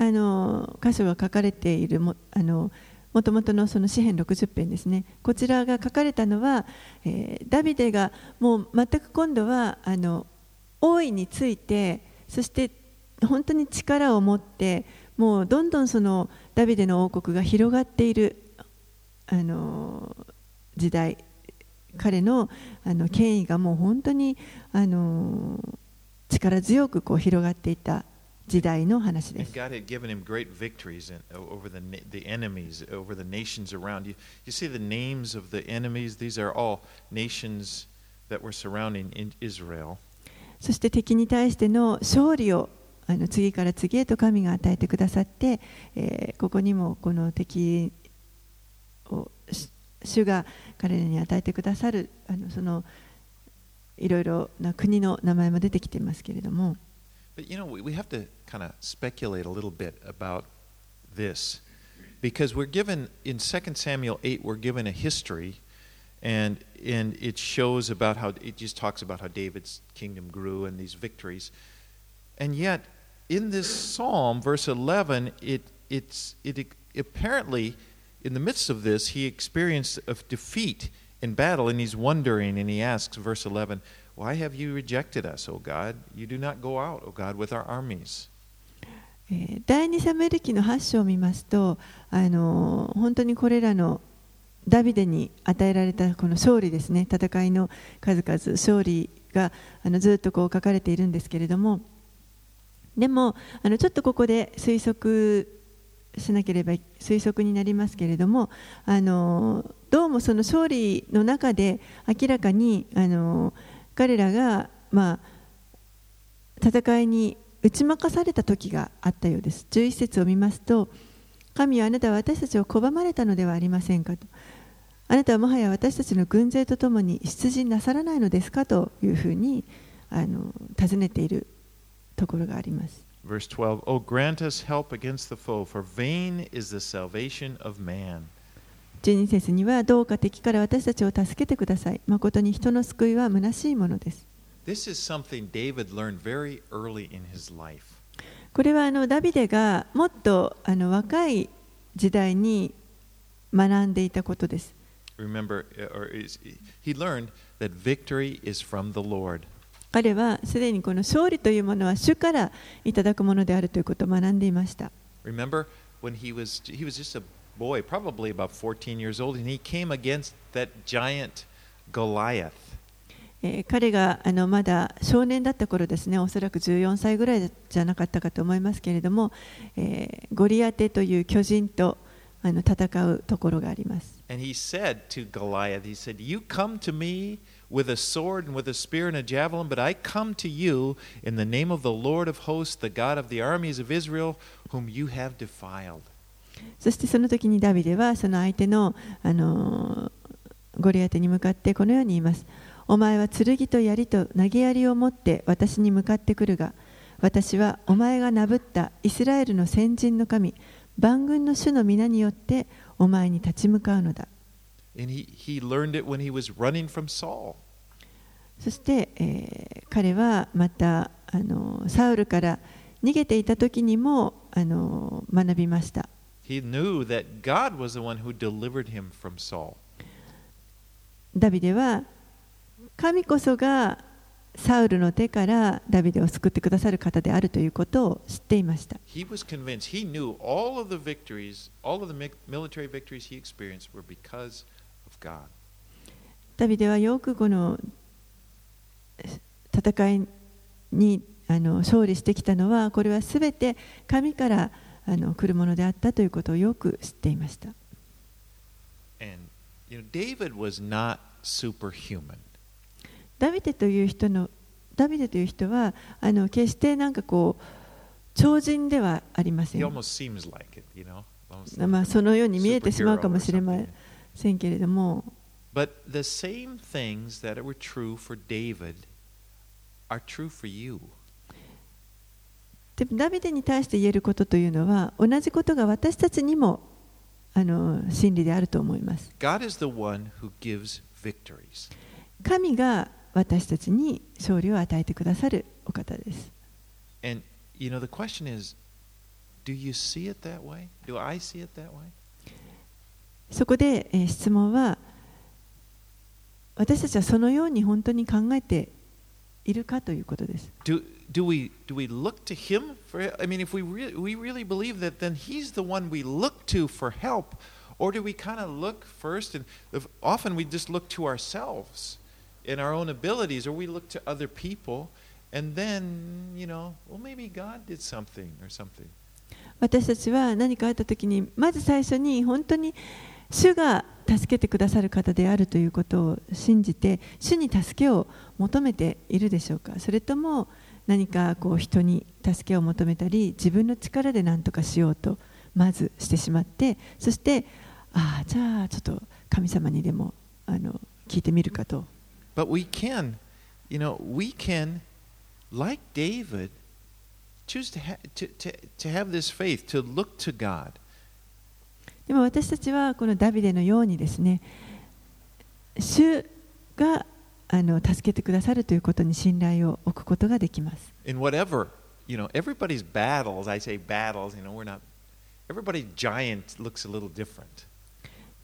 あの箇所が書かれているもあのもともとのその詩編60編ですね、こちらが書かれたのは、えー、ダビデがもう全く今度はあの王位について、そして本当に力を持って、もうどんどんそのダビデの王国が広がっているあの時代、彼の,あの権威がもう本当にあの力強くこう広がっていた時代の話です。そして敵に対しての勝利をあの次から次へと神が与えてくださって、え、ここにもこの敵。主が彼らに与えてくださるあのそのいろいろな国の名前も出てきていますけれども。
But you know, we have to kind of speculate a little bit about this because we're given in 2 Samuel 8, we're given a history and, and it shows about how it just talks about how David's kingdom grew and these victories. And yet, in this psalm, verse 11, it, it's, it apparently, in the midst of this, he experienced a defeat in battle and he's wondering and he asks, verse 11, Why have you rejected us, O God? You do not go out, O God, with our armies.
第2サムエル記の8章を見ますとあの本当にこれらのダビデに与えられたこの勝利ですね戦いの数々勝利があのずっとこう書かれているんですけれどもでもあのちょっとここで推測しなければ推測になりますけれどもあのどうもその勝利の中で明らかにあの彼らが、まあ、戦いに打ち負かされた時があったようです。11節を見ますと、神はあなたは私たちを拒まれたのではありませんかと。あなたはもはや私たちの軍勢とともに出陣なさらないのですかというふうにあの尋ねているところがあります。
Verse 12 Oh, grant us help against the foe, for vain is the salvation of man.
12節にはどうか敵から私たちを助けてください。誠に人の救いは虚しいものです。
This is something David learned very early in his life.
これはあのダビデがもっとあの若い時代に学んでいたことです。
Remember, or is, he learned that victory is from the Lord.
彼はすでにこの勝利というものは主からいただくものであるということを学んでいました。
Remember when he was, he was just a boy, probably about 14 years old, and he came against that giant Goliath.
えー、彼があのまだ少年だった頃ですね、おそらく14歳ぐらいじゃなかったかと思いますけれども、えー、ゴリアテという巨人とあの戦うところがあります。
And he said to Goliath, he said, You come to me with a sword and with a spear and a javelin, but I come to you in the name of the Lord of hosts, the God of the armies of Israel, whom you have defiled.
そしてその時にダビデはその相手の、あのゴリアテに向かってこのように言います。お前は剣と槍と投げ槍を持って私に向かってくるが、私はお前がなぶったイスラエルの先人の神、万軍の主の皆によってお前に立ち向かうのだ。
And he, he learned it when he was running from Saul.
そして、えー彼はまたあのサウルから逃げていた時にもあの学びました。
He knew that God was the one who delivered him from Saul.
ダビデは神こそがサウルの手からダビデを救ってくださる方であるということを知っていました。
He was convinced, he knew all of the victories, all of the mi- military victories he experienced were because of God.
ダビデはよくこの戦いにあの勝利してきたのはこれはすべて神からあの来るものであったということをよく知っていました。
And you know, David was not superhuman.
ダビデという人のダビデという人はあの決してなんかこう超人ではありませ
He
ん。
almost seems like it, you know?
まあそのように見えてしまうかもしれま
something.
せんけれども。
But
でに対して言えることというのは同じことが私たちにもあの真理であると思います。神が私たちに勝利を与えてくださるお方です。
And, you know,
そこで、えー質問は私たちはそのように本当に考えているかということです。
Do, do we do we look to him for I mean if we really we really believe that then he's the one we look to for help or do we kind of look first and often we just look to ourselves in our own abilities or we look to other people and then you know well maybe God did something or something
私たちは何かあった時にまず最初に本当に主が助けてくださる方であるということを信じて主に助けを求めているでしょうか？それとも何かこう人に助けを求めたり自分の力で何とかしようとまずしてしまってそしてああじゃあちょっと神様にでもあの聞いてみるかと。
But we can you know we can like David choose to, ha- to, to, to have this faith to look to God.
でも私たちはこのダビデのようにですね主があの助けてくださるということに信頼を置くことができます。
in whatever you know everybody's battles i say battles you know we're not everybody's giant looks a little different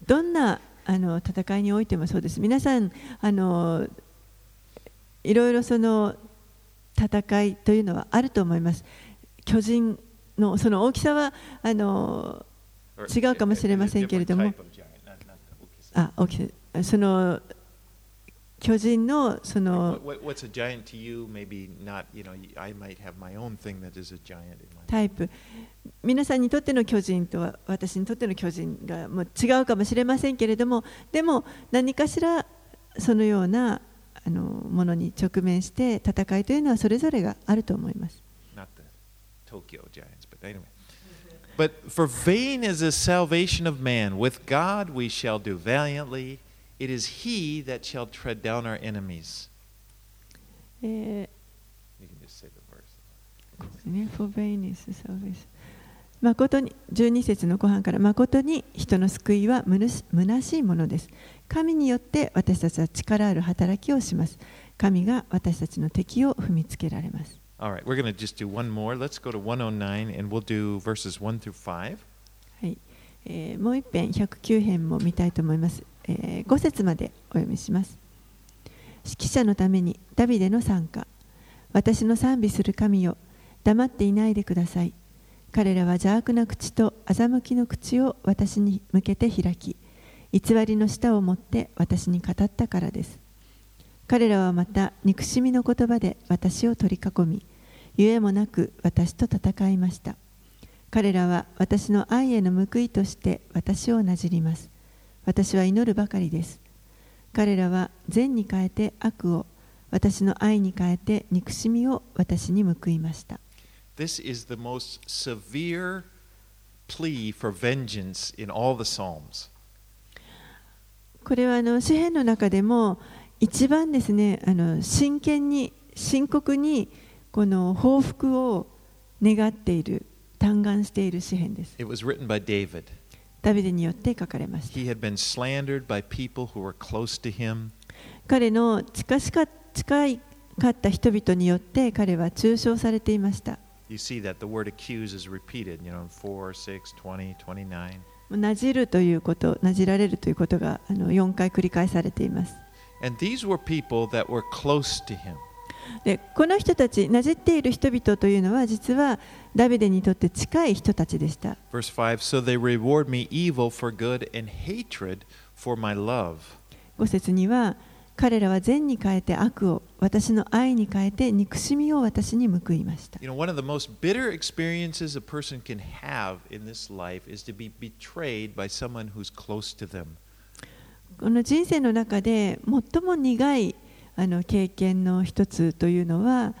どんなあの戦いにおいてもそうです。皆さんあのいろいろその戦いというのはあると思います。巨人のその大きさはあの違うかもしれませんけれども、あ、大きさ、その巨人のその、タイプ、皆さんにとっての巨人とは私にとっての巨人がもう違うかもしれませんけれども、でも何かしらそのようなあのものに直面して戦いというのはそれぞれがあると思います。
But for vain is the salvation of man with god we shall do valiantly it is he that shall tread down our enemies
えー
you can just say the verse
ここですね For vain is salvation 誠に12節の後半から誠に人の救いはむなし虚しいものです神によって私たちは力ある働きをします神が私たちの敵を踏みつけられます
All right, we're going to just do one more. Let's go to 109 and we'll do verses 1 through 5.
はい。えーもう一遍109編も見たいと思います、え5節までお読みします。指揮者のためにダビデの参加。私の賛美する神よ黙っていないでください。彼らは邪悪な口と欺きの口を私に向けて開き偽りの舌を持って私に語ったからです。彼らはまた憎しみの言葉で私を取り囲みゆえもなく私と戦いました彼らは私の愛への報いとして私をなじります。私は祈るばかりです。彼らは善に変えて悪を、私の愛に変えて憎しみを私に報いました。
This is the most severe plea for vengeance in all the Psalms.
これはあの詩篇の中でも一番ですねあの真剣に深刻にこの報復を願っている嘆願している詩篇です。
It was written by David.
ダビデによって書かれました。
He had been slandered by people who were close to him.
彼の近しか近いかった人々によって彼は中傷されていました。
You see that the word accuse is repeated, you know, in 4, 6, 20, 29.
なじるということ、なじられるということがあの4回繰り返されています。でこの人たち、なじっている人々というのは、実はダビデにとって近い人たちでした。
5
節には、彼らは善に変えて悪を、私の愛に変えて憎しみを私に報いました。この人生の中で最も苦いあの経験の一つというのは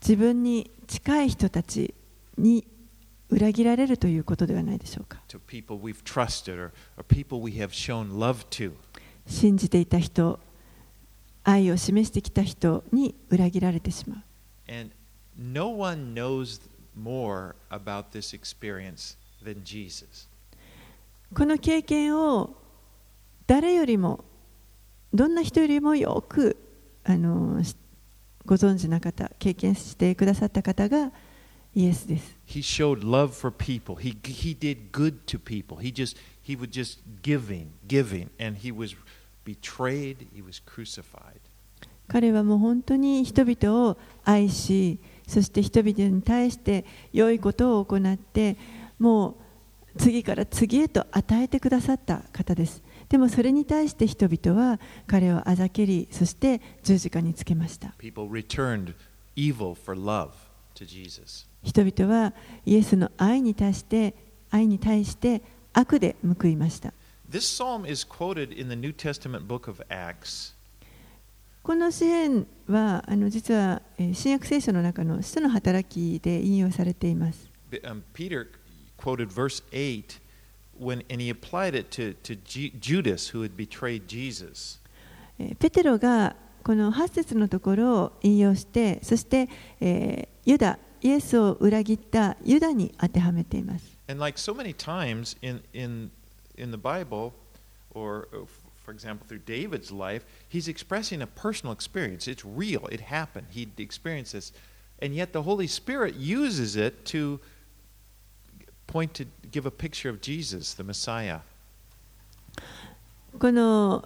自分に近い人たちに裏切られるということではないでしょうか。信じていた人、愛を示してきた人に裏切られてしまう。この経験を誰よりもどんな人よりもよくあのしご存知な方経験してくださった方がイエスです
He showed love for people. He, he did good to people. He just he would just giving, giving, and he was betrayed. He was crucified.
彼はもう本当に人々を愛しそして人々に対して良いことを行ってもう次から次へと与えてくださった方ですでもそれに対して人々は彼をあざけり、そして十字架につけました。人々はイエスの愛に対して愛に対して悪で報いました。この支援はあの実は新約聖書の中の使徒の働きで引用されています。
Peter quoted verse 8. when, and he applied it to, to Ju- Judas who had betrayed Jesus.
えーペテロがこの8節のところを引用してそして、えーユダイエスを裏切ったユダに当てはめています
And like so many times in, in, in the Bible, or uh, f- for example, through David's life, he's expressing a personal experience. It's real, it happened. He experienced this. And yet the Holy Spirit uses it to point to give a picture of Jesus, the Messiah.
この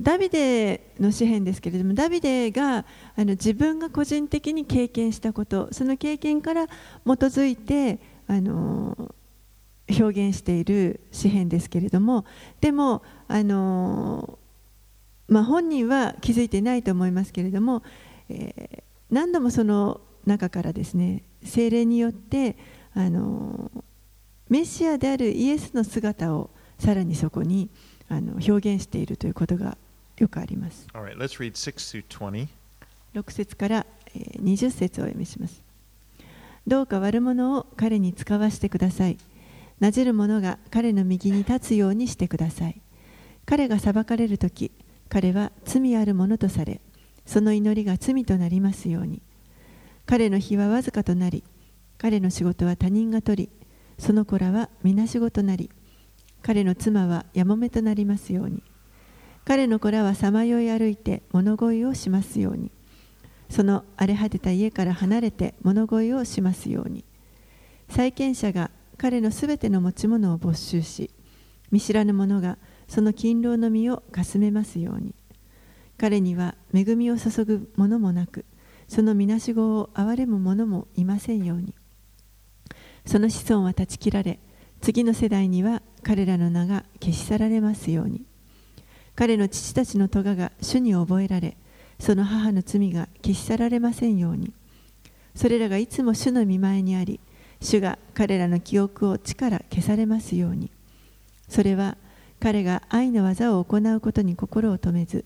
ダビデの詩篇ですけれどもダビデがあの自分が個人的に経験したことその経験から基づいてあの表現している詩篇ですけれどもでもあの、まあ、本人は気づいてないと思いますけれども、えー何度もその中からですね精霊によってあのメシアであるイエスの姿をさらにそこにあの表現しているということがよくあります。
All right, let's read 6 through 20.
6節からえー20節をお読みします。どうか悪者を彼に使わしてください。なじる者が彼の右に立つようにしてください。彼が裁かれるとき、彼は罪ある者とされ、その祈りが罪となりますように。彼の日はわずかとなり、彼の仕事は他人が取り、その子らは皆仕事なり、彼の妻はやもめとなりますように。彼の子らはさまよい歩いて物乞いをしますように。その荒れ果てた家から離れて物乞いをしますように。債権者が彼のすべての持ち物を没収し、見知らぬ者がその勤労の身をかすめますように。彼には恵みを注ぐ者もなく、そのみなしごを憐れむ者もいませんように。その子孫は断ち切られ、次の世代には彼らの名が消し去られますように。彼の父たちの咎が主に覚えられ、その母の罪が消し去られませんように。それらがいつも主の見前にあり、主が彼らの記憶を地から消されますようにそれは彼が愛の技を行うことに心を止めず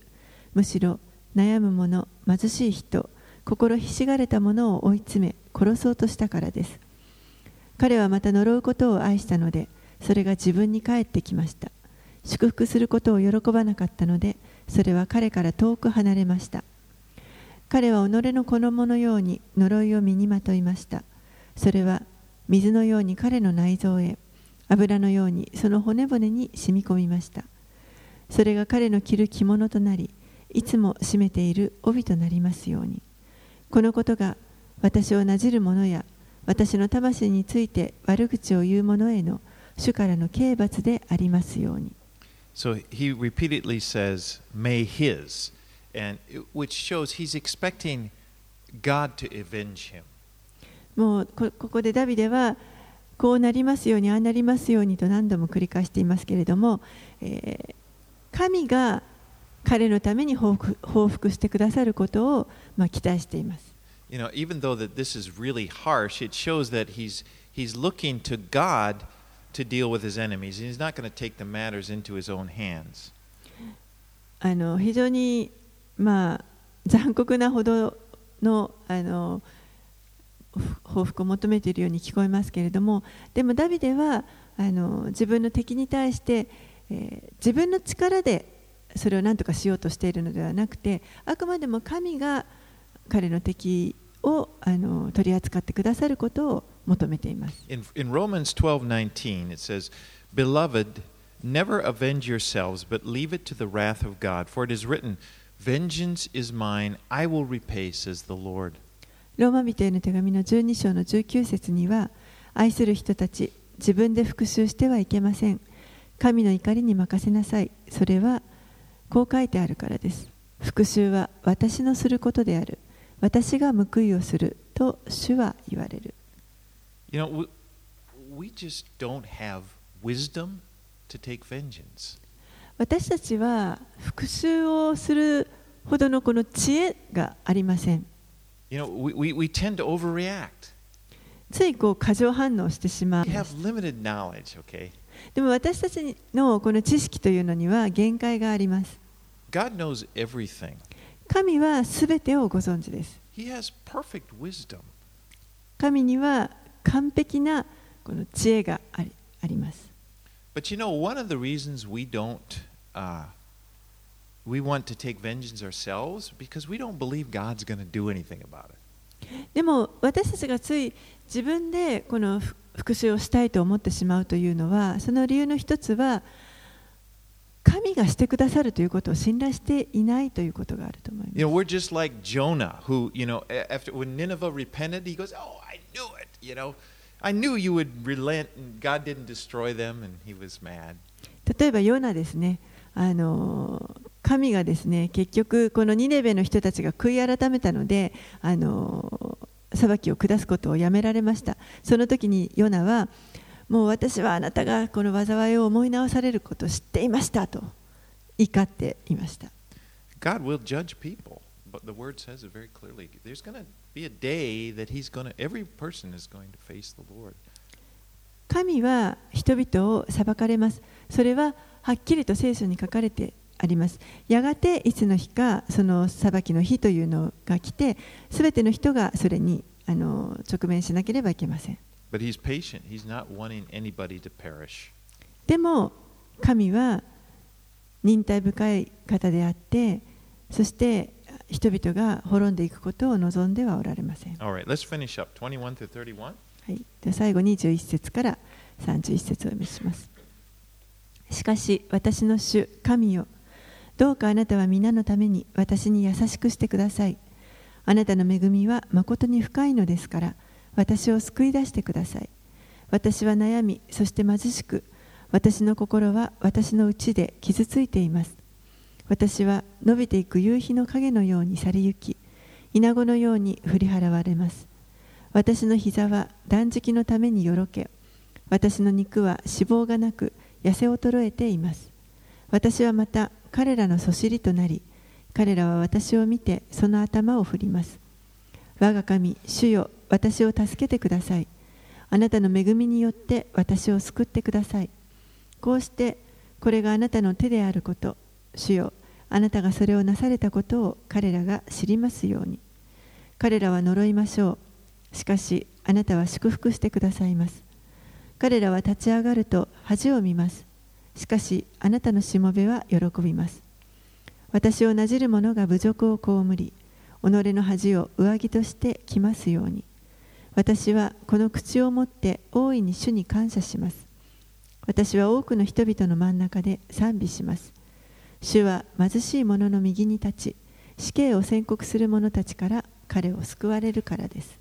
むしろ悩む者貧しい人心ひしがれた者を追い詰め殺そうとしたからです彼はまた呪うことを愛したのでそれが自分に返ってきました。祝福することを喜ばなかったのでそれは彼から遠く離れました。彼は己の子供のように呪いを身にまといました。それは水のように彼の内臓へ油のようにその骨骨に染み込みました。それが彼の着る着物となりいつも締めている帯となりますように。このことが私をなじる者や私の魂について悪口を言う者への主からの刑罰でありますように。
So he repeatedly says, may his, and which shows he's expecting God to avenge him.
もうここでダビデはこうなりますようにああなりますようにと何度も繰り返していますけれども、えー、神が彼のために報復報復してくださることを、まあ、期待しています。
You know, even though that this is really harsh, it shows that he's, he's looking to God to deal with his enemies. He's not going to take the matters into his own hands.
あの非常に、まあ、残酷なほどのあの報復を求めているように聞こえますけれどもでもダビデはあの自分の敵に対して、えー、自分の力でそれを何とかしようとしているのではなくてあくまでも神が彼の敵をあの取り扱ってくださることを求めています。
In, in Romans 12:19 it says, Beloved, never avenge yourselves, but leave it to the wrath of God, for it is written, Vengeance is mine, I will repay, says the Lord.
ローマ人への手紙の12章の19節には、愛する人たち、自分で復讐してはいけません。神の怒りに任せなさい。それはこう書いてあるからです。復讐は私のすることである。私が報いをすると主は言われる。
You know, we just don't have wisdom to take vengeance.
私たちは復讐をするほどのこの知恵がありません。
You know, we, we tend to overreact.
ついこう過剰反応してしまう。
We have limited knowledge, okay?
でも私たちのこの知識というのには限界があります。
God knows everything.
神はすべてをご存知です。神には完璧なこの知恵がありあります。
But you know, one of the reasons we don't uh, we want to take vengeance ourselves because we don't believe God's going to do anything about it.
でも私たちがつい自分でこの復讐をしたいと思ってしまうというのはその理由の一つは神がしてくださるということを信頼していないということがあると思います。
You know, we're just like Jonah, who, you know, after when Nineveh repented, he goes, Oh, I knew it, you know. I knew you would relent, and God didn't destroy them, and he was mad.
例えば、ヨナですね。あの神がですね結局このニネベの人たちが悔い改めたのであの裁きを下すことをやめられましたその時にヨナはもう私はあなたがこの災いを思い直されることを知っていましたと怒っていました。
God will judge people, but the word says it very clearly. There's going to be a day that he's going to, every person is going to face the Lord.
神は人々を裁かれます。それははっきりと聖書に書かれてあります。やがていつの日かその裁きの日というのが来て、すべての人がそれにあの直面しなければいけません。
But he's patient. He's not wanting anybody to perish.
でも神は忍耐深い方であって、そして人々が滅んでいくことを望んではおられません。
Right, let's finish up 21 to 31. は
い、で最後21節から31節をお見せします。しかし私の主神よどうかあなたは皆のために私に優しくしてください。あなたの恵みは誠に深いのですから。私を救い出してください。私は悩み、そして貧しく、私の心は私の内で傷ついています。私は伸びていく夕日の影のように去りゆき、稲子のように振り払われます。私の膝は断食のためによろけ、私の肉は脂肪がなく痩せ衰えています。私はまた彼らのそしりとなり、彼らは私を見てその頭を振ります。我が神、主よ、私を助けてください。あなたの恵みによって私を救ってください。こうしてこれがあなたの手であること、主よ、あなたがそれをなされたことを彼らが知りますように。彼らは呪いましょう。しかし、あなたは祝福してくださいます。彼らは立ち上がると恥を見ます。しかし、あなたのしもべは喜びます。私をなじる者が侮辱を被り、己の恥を上着として着ますように。私はこの口を持って大いに主に感謝します。私は多くの人々の真ん中で賛美します。主は貧しい者の右に立ち、死刑を宣告する者たちから彼を救われるからです。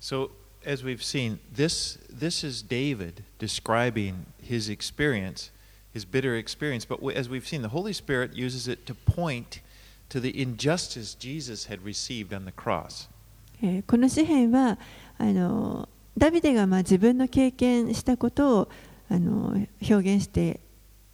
So, as we've seen, this, this is David describing his experience, his bitter experience. But as we've seen, the Holy Spirit uses it to point to the injustice Jesus had received on the cross.
えこの詩篇はあのダビデがまあ自分の経験したことをあの表現して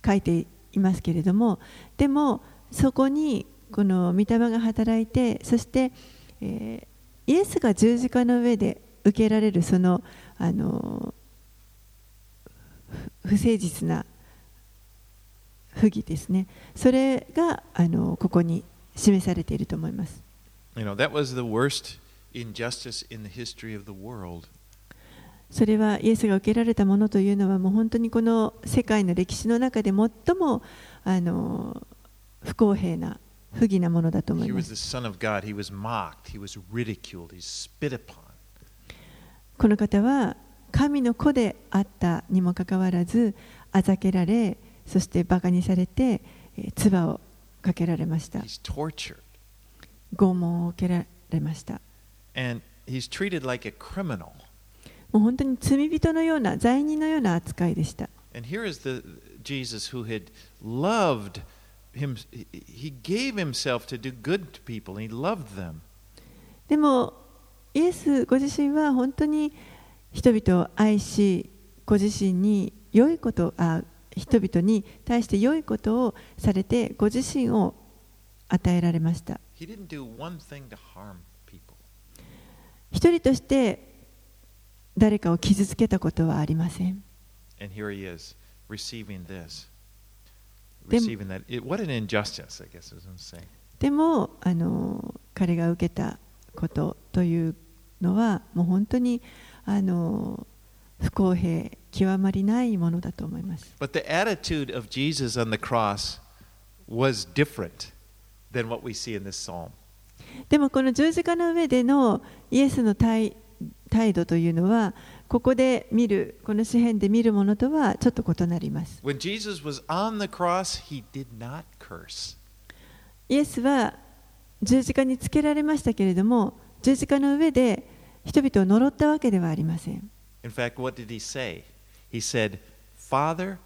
書いていますけれどもでもそこにこの御霊が働いてそして、えーイエスが十字架の上で受けられるそのあの不誠実な不義ですねそれがあのここに示されていると思います。
You know, that was the worst injustice in the history of the world.
それはイエスが受けられたものというのはもう本当にこの世界の歴史の中で最もあの不公平な不義なものだと思います.この方は神の子であったにもかかわらずあざけられそしてバカにされてえー唾をかけられました.拷問を受けられました
And he's treated like a criminal.
もう本当に罪人のような罪人のような扱いでした
And here is the Jesus who had loved him. he- gave himself to do good to people. He loved them.
でもイエスご自身は本当に人々を愛しご自身に良いことあ人々に対して良いことをされてご自身を与えられました
He didn't do one thing to harm.
一人として誰かを傷つけたことはありません
And here he is receiving this. Receiving that. It, what an injustice, I guess is what I'm saying.
でもあの彼が受けたことというのはもう本当にあの不公平極まりないものだと思います
But the attitude of Jesus on the cross was different than what we see in this psalm.
でもこの十字架の上でのイエスの態態度というのはここで見るこの詩篇で見るものとはちょっと異なります
When Jesus was on the cross, he did not curse.
イエスは十字架につけられましたけれども十字架の上で人々を呪ったわけではありません
In fact, what did he say? He said, "Father,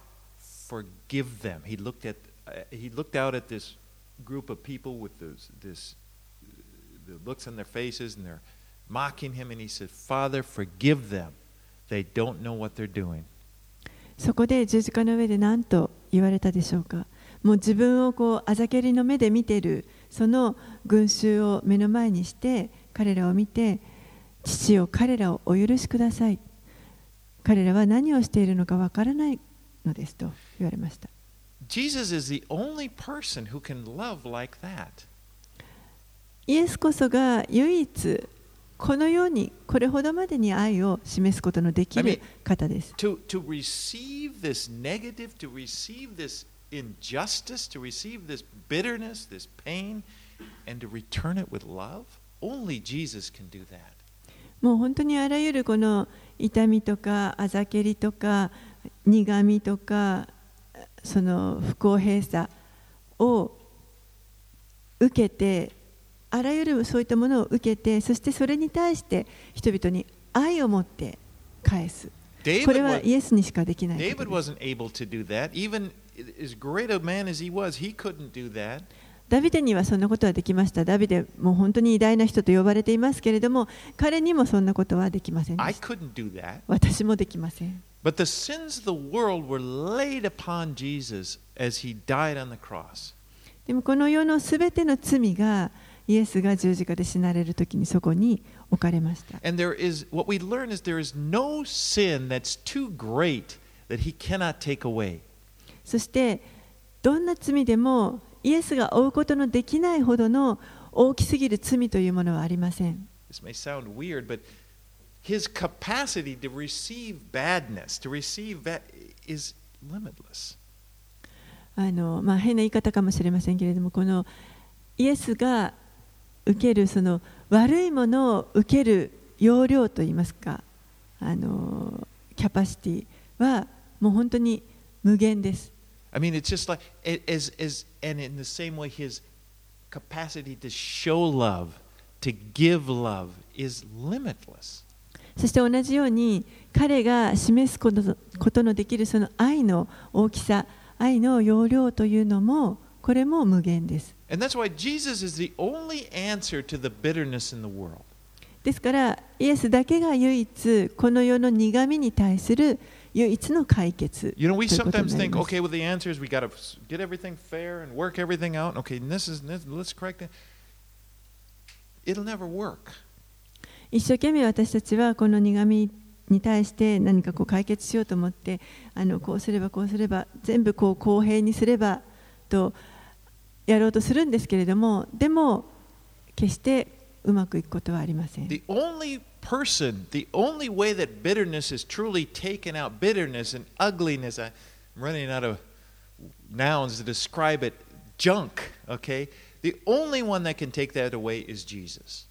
forgive them." He looked at uh, he looked out at this group of people with this this the looks on their faces and they're mocking him and he said, "Father, forgive them. They don't know what they're doing."
そこで十字架の上で何と言われたでしょうかもう自分をこうあざけりの目で見ているその群衆を目の前にして彼らを見て父よ彼らをお許しください彼らは何をしているのかわからないのですと言われました
Jesus is the only person who can love like that.
イエスこそが唯一このようにこれほどまでに愛を示すことのできる方です
To to receive this negative, to receive this injustice, to receive this bitterness, this pain, and to return it with love. Only Jesus can do that.
もう本当にあらゆるこの痛みとかあざけりとか苦みとかその不公平さを受けてあらゆるそういったものを受けてそしてそれに対して人々に愛を持って返す。これはイエスにしかできない。ダビデにはそんなことはできました。ダビデも本当に偉大な人と呼ばれていますけれども、彼にもそんなことはできません。私もできません。でもこの世のすべての罪が、イエスが十字架で死なれるとにそこに置かれました。そして、どんな罪でもイエスが負うことのできないほどの大きすぎる罪というものはありません。あの、まあ、変な言い方かもしれませんけれども、このイエスが受けるその悪いものを受ける容量といいますかあのキャパシティはもう本当に無限です。
I mean, it's just like, as, as, and in the same way, his capacity to show love, to give love, is limitless.
そして同じように彼が示すことことのできるその愛の大きさ愛の容量というのもこれも無限です。ですからイエスだけが唯一この世の苦みに対する唯一の解決
You know, we sometimes think, okay, well, the answer is we got to get everything fair and work everything out. Okay, this is this, let's correct it. It'll never work.
一生懸命私たちはこの苦みに対して何かこう解決しようと思ってあのこうすればこうすれば全部こう公平にすればとやろうとするんですけれどもでも決してうまくいくことはありません。
The only person, the only way that bitterness is truly taken out, bitterness and ugliness, I'm running out of nouns to describe it, junk, okay? The only one that can take that away is Jesus.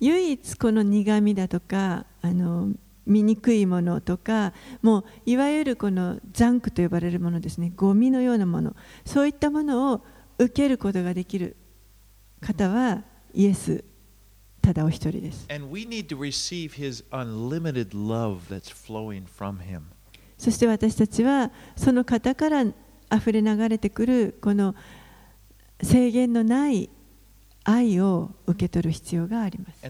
唯一この苦みだとかあの醜いものとかもういわゆるこのジャンクと呼ばれるものですねゴミのようなものそういったものを受けることができる方はイエスただお一人です。そして私たちはその方からあふれ流れてくるこの制限のない愛を受け取る必要があります。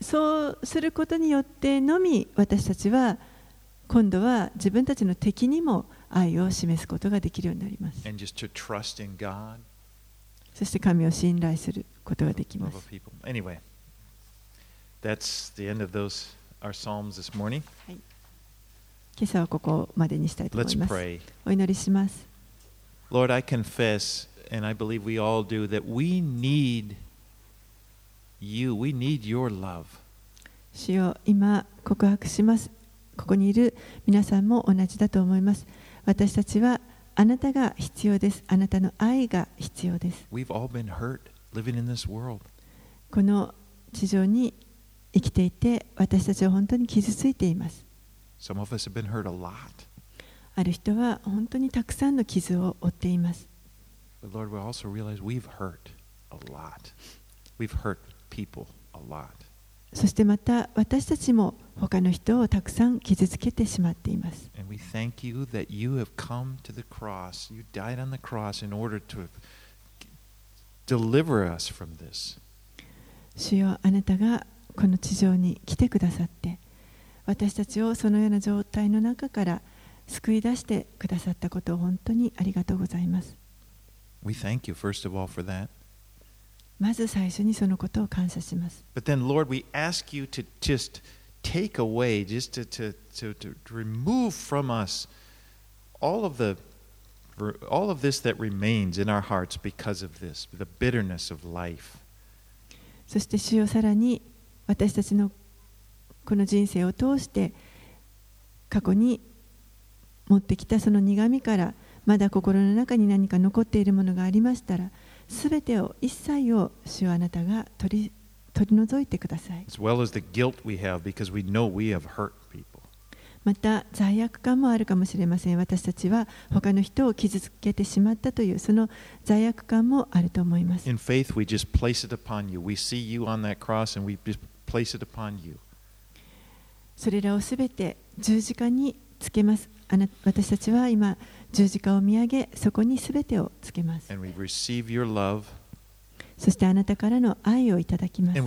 そうすることによってのみ私たちは今度は自分たちの敵にも愛を示すことができるようになります。そして神を信頼することができます。
Anyway, that's the end of those our psalms this morning.
今朝はここまでにしたいと思います。お祈りします。
Lord, I confess, and I believe we all do, that we need you. We need your love.
主よ今告白します。ここにいる皆さんも同じだと思います。私たちはあなたが必要です。あなたの愛が必要です。この地上に生きていて、私たちは本当に傷ついています。ある人は本当にたくさんの傷を負っています。
Lord, we also realize we've hurt a lot. We've hurt people a lot.
そしてまた私たちも他の人をたくさん傷つけてしまっています。
We thank you that you have come to the cross. You died on the cross in order to deliver us from this.
主よあなたがこの地上に来てくださって私たちをそのような状態の中から救い出してくださったことを本当にありがとうございます。
We thank you, first of all, for that.
まず最初にそのことを感謝します。
But then, Lord, we ask you to just take away, just to, to, to, to remove from us all of the all of this that remains in our hearts because of this, the bitterness of life.
そして主よさらに私たちのこの人生を通して過去に持ってきたその苦みからまだ心の中に何か残っているものがありましたらすべてを一切を主よあなたが取り取り除いてください
as well as the guilt we have because we know we have hurt people.
また罪悪感もあるかもしれません私たちは他の人を傷つけてしまったというその罪悪感もあると思います
In faith, we just place it upon you. We see you on that cross and we just place it upon you.
それらをすべて十字架につけますあな私たちは今十字架を見上げ、そこにすべてをつけます。そしてあなたからの愛をいただきます。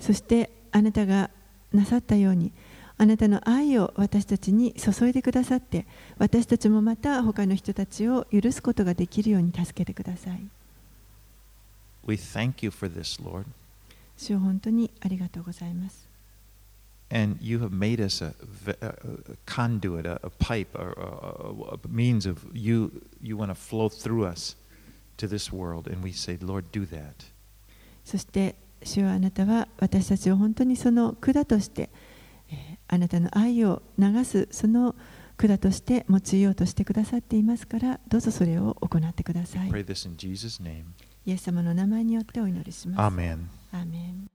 そしてあなたがなさったように、あなたの愛を私たちに注いでくださって、私たちもまた他の人たちを許すことができるように助けてください。主を本当にありがとうございます。そして主はあなたは私たちを本当にその管として、あなたの愛を流すその管として用いしてくださっていますからどうぞそれを行ってください。イエス様の名前によってお祈りします。
Amen.
アーメン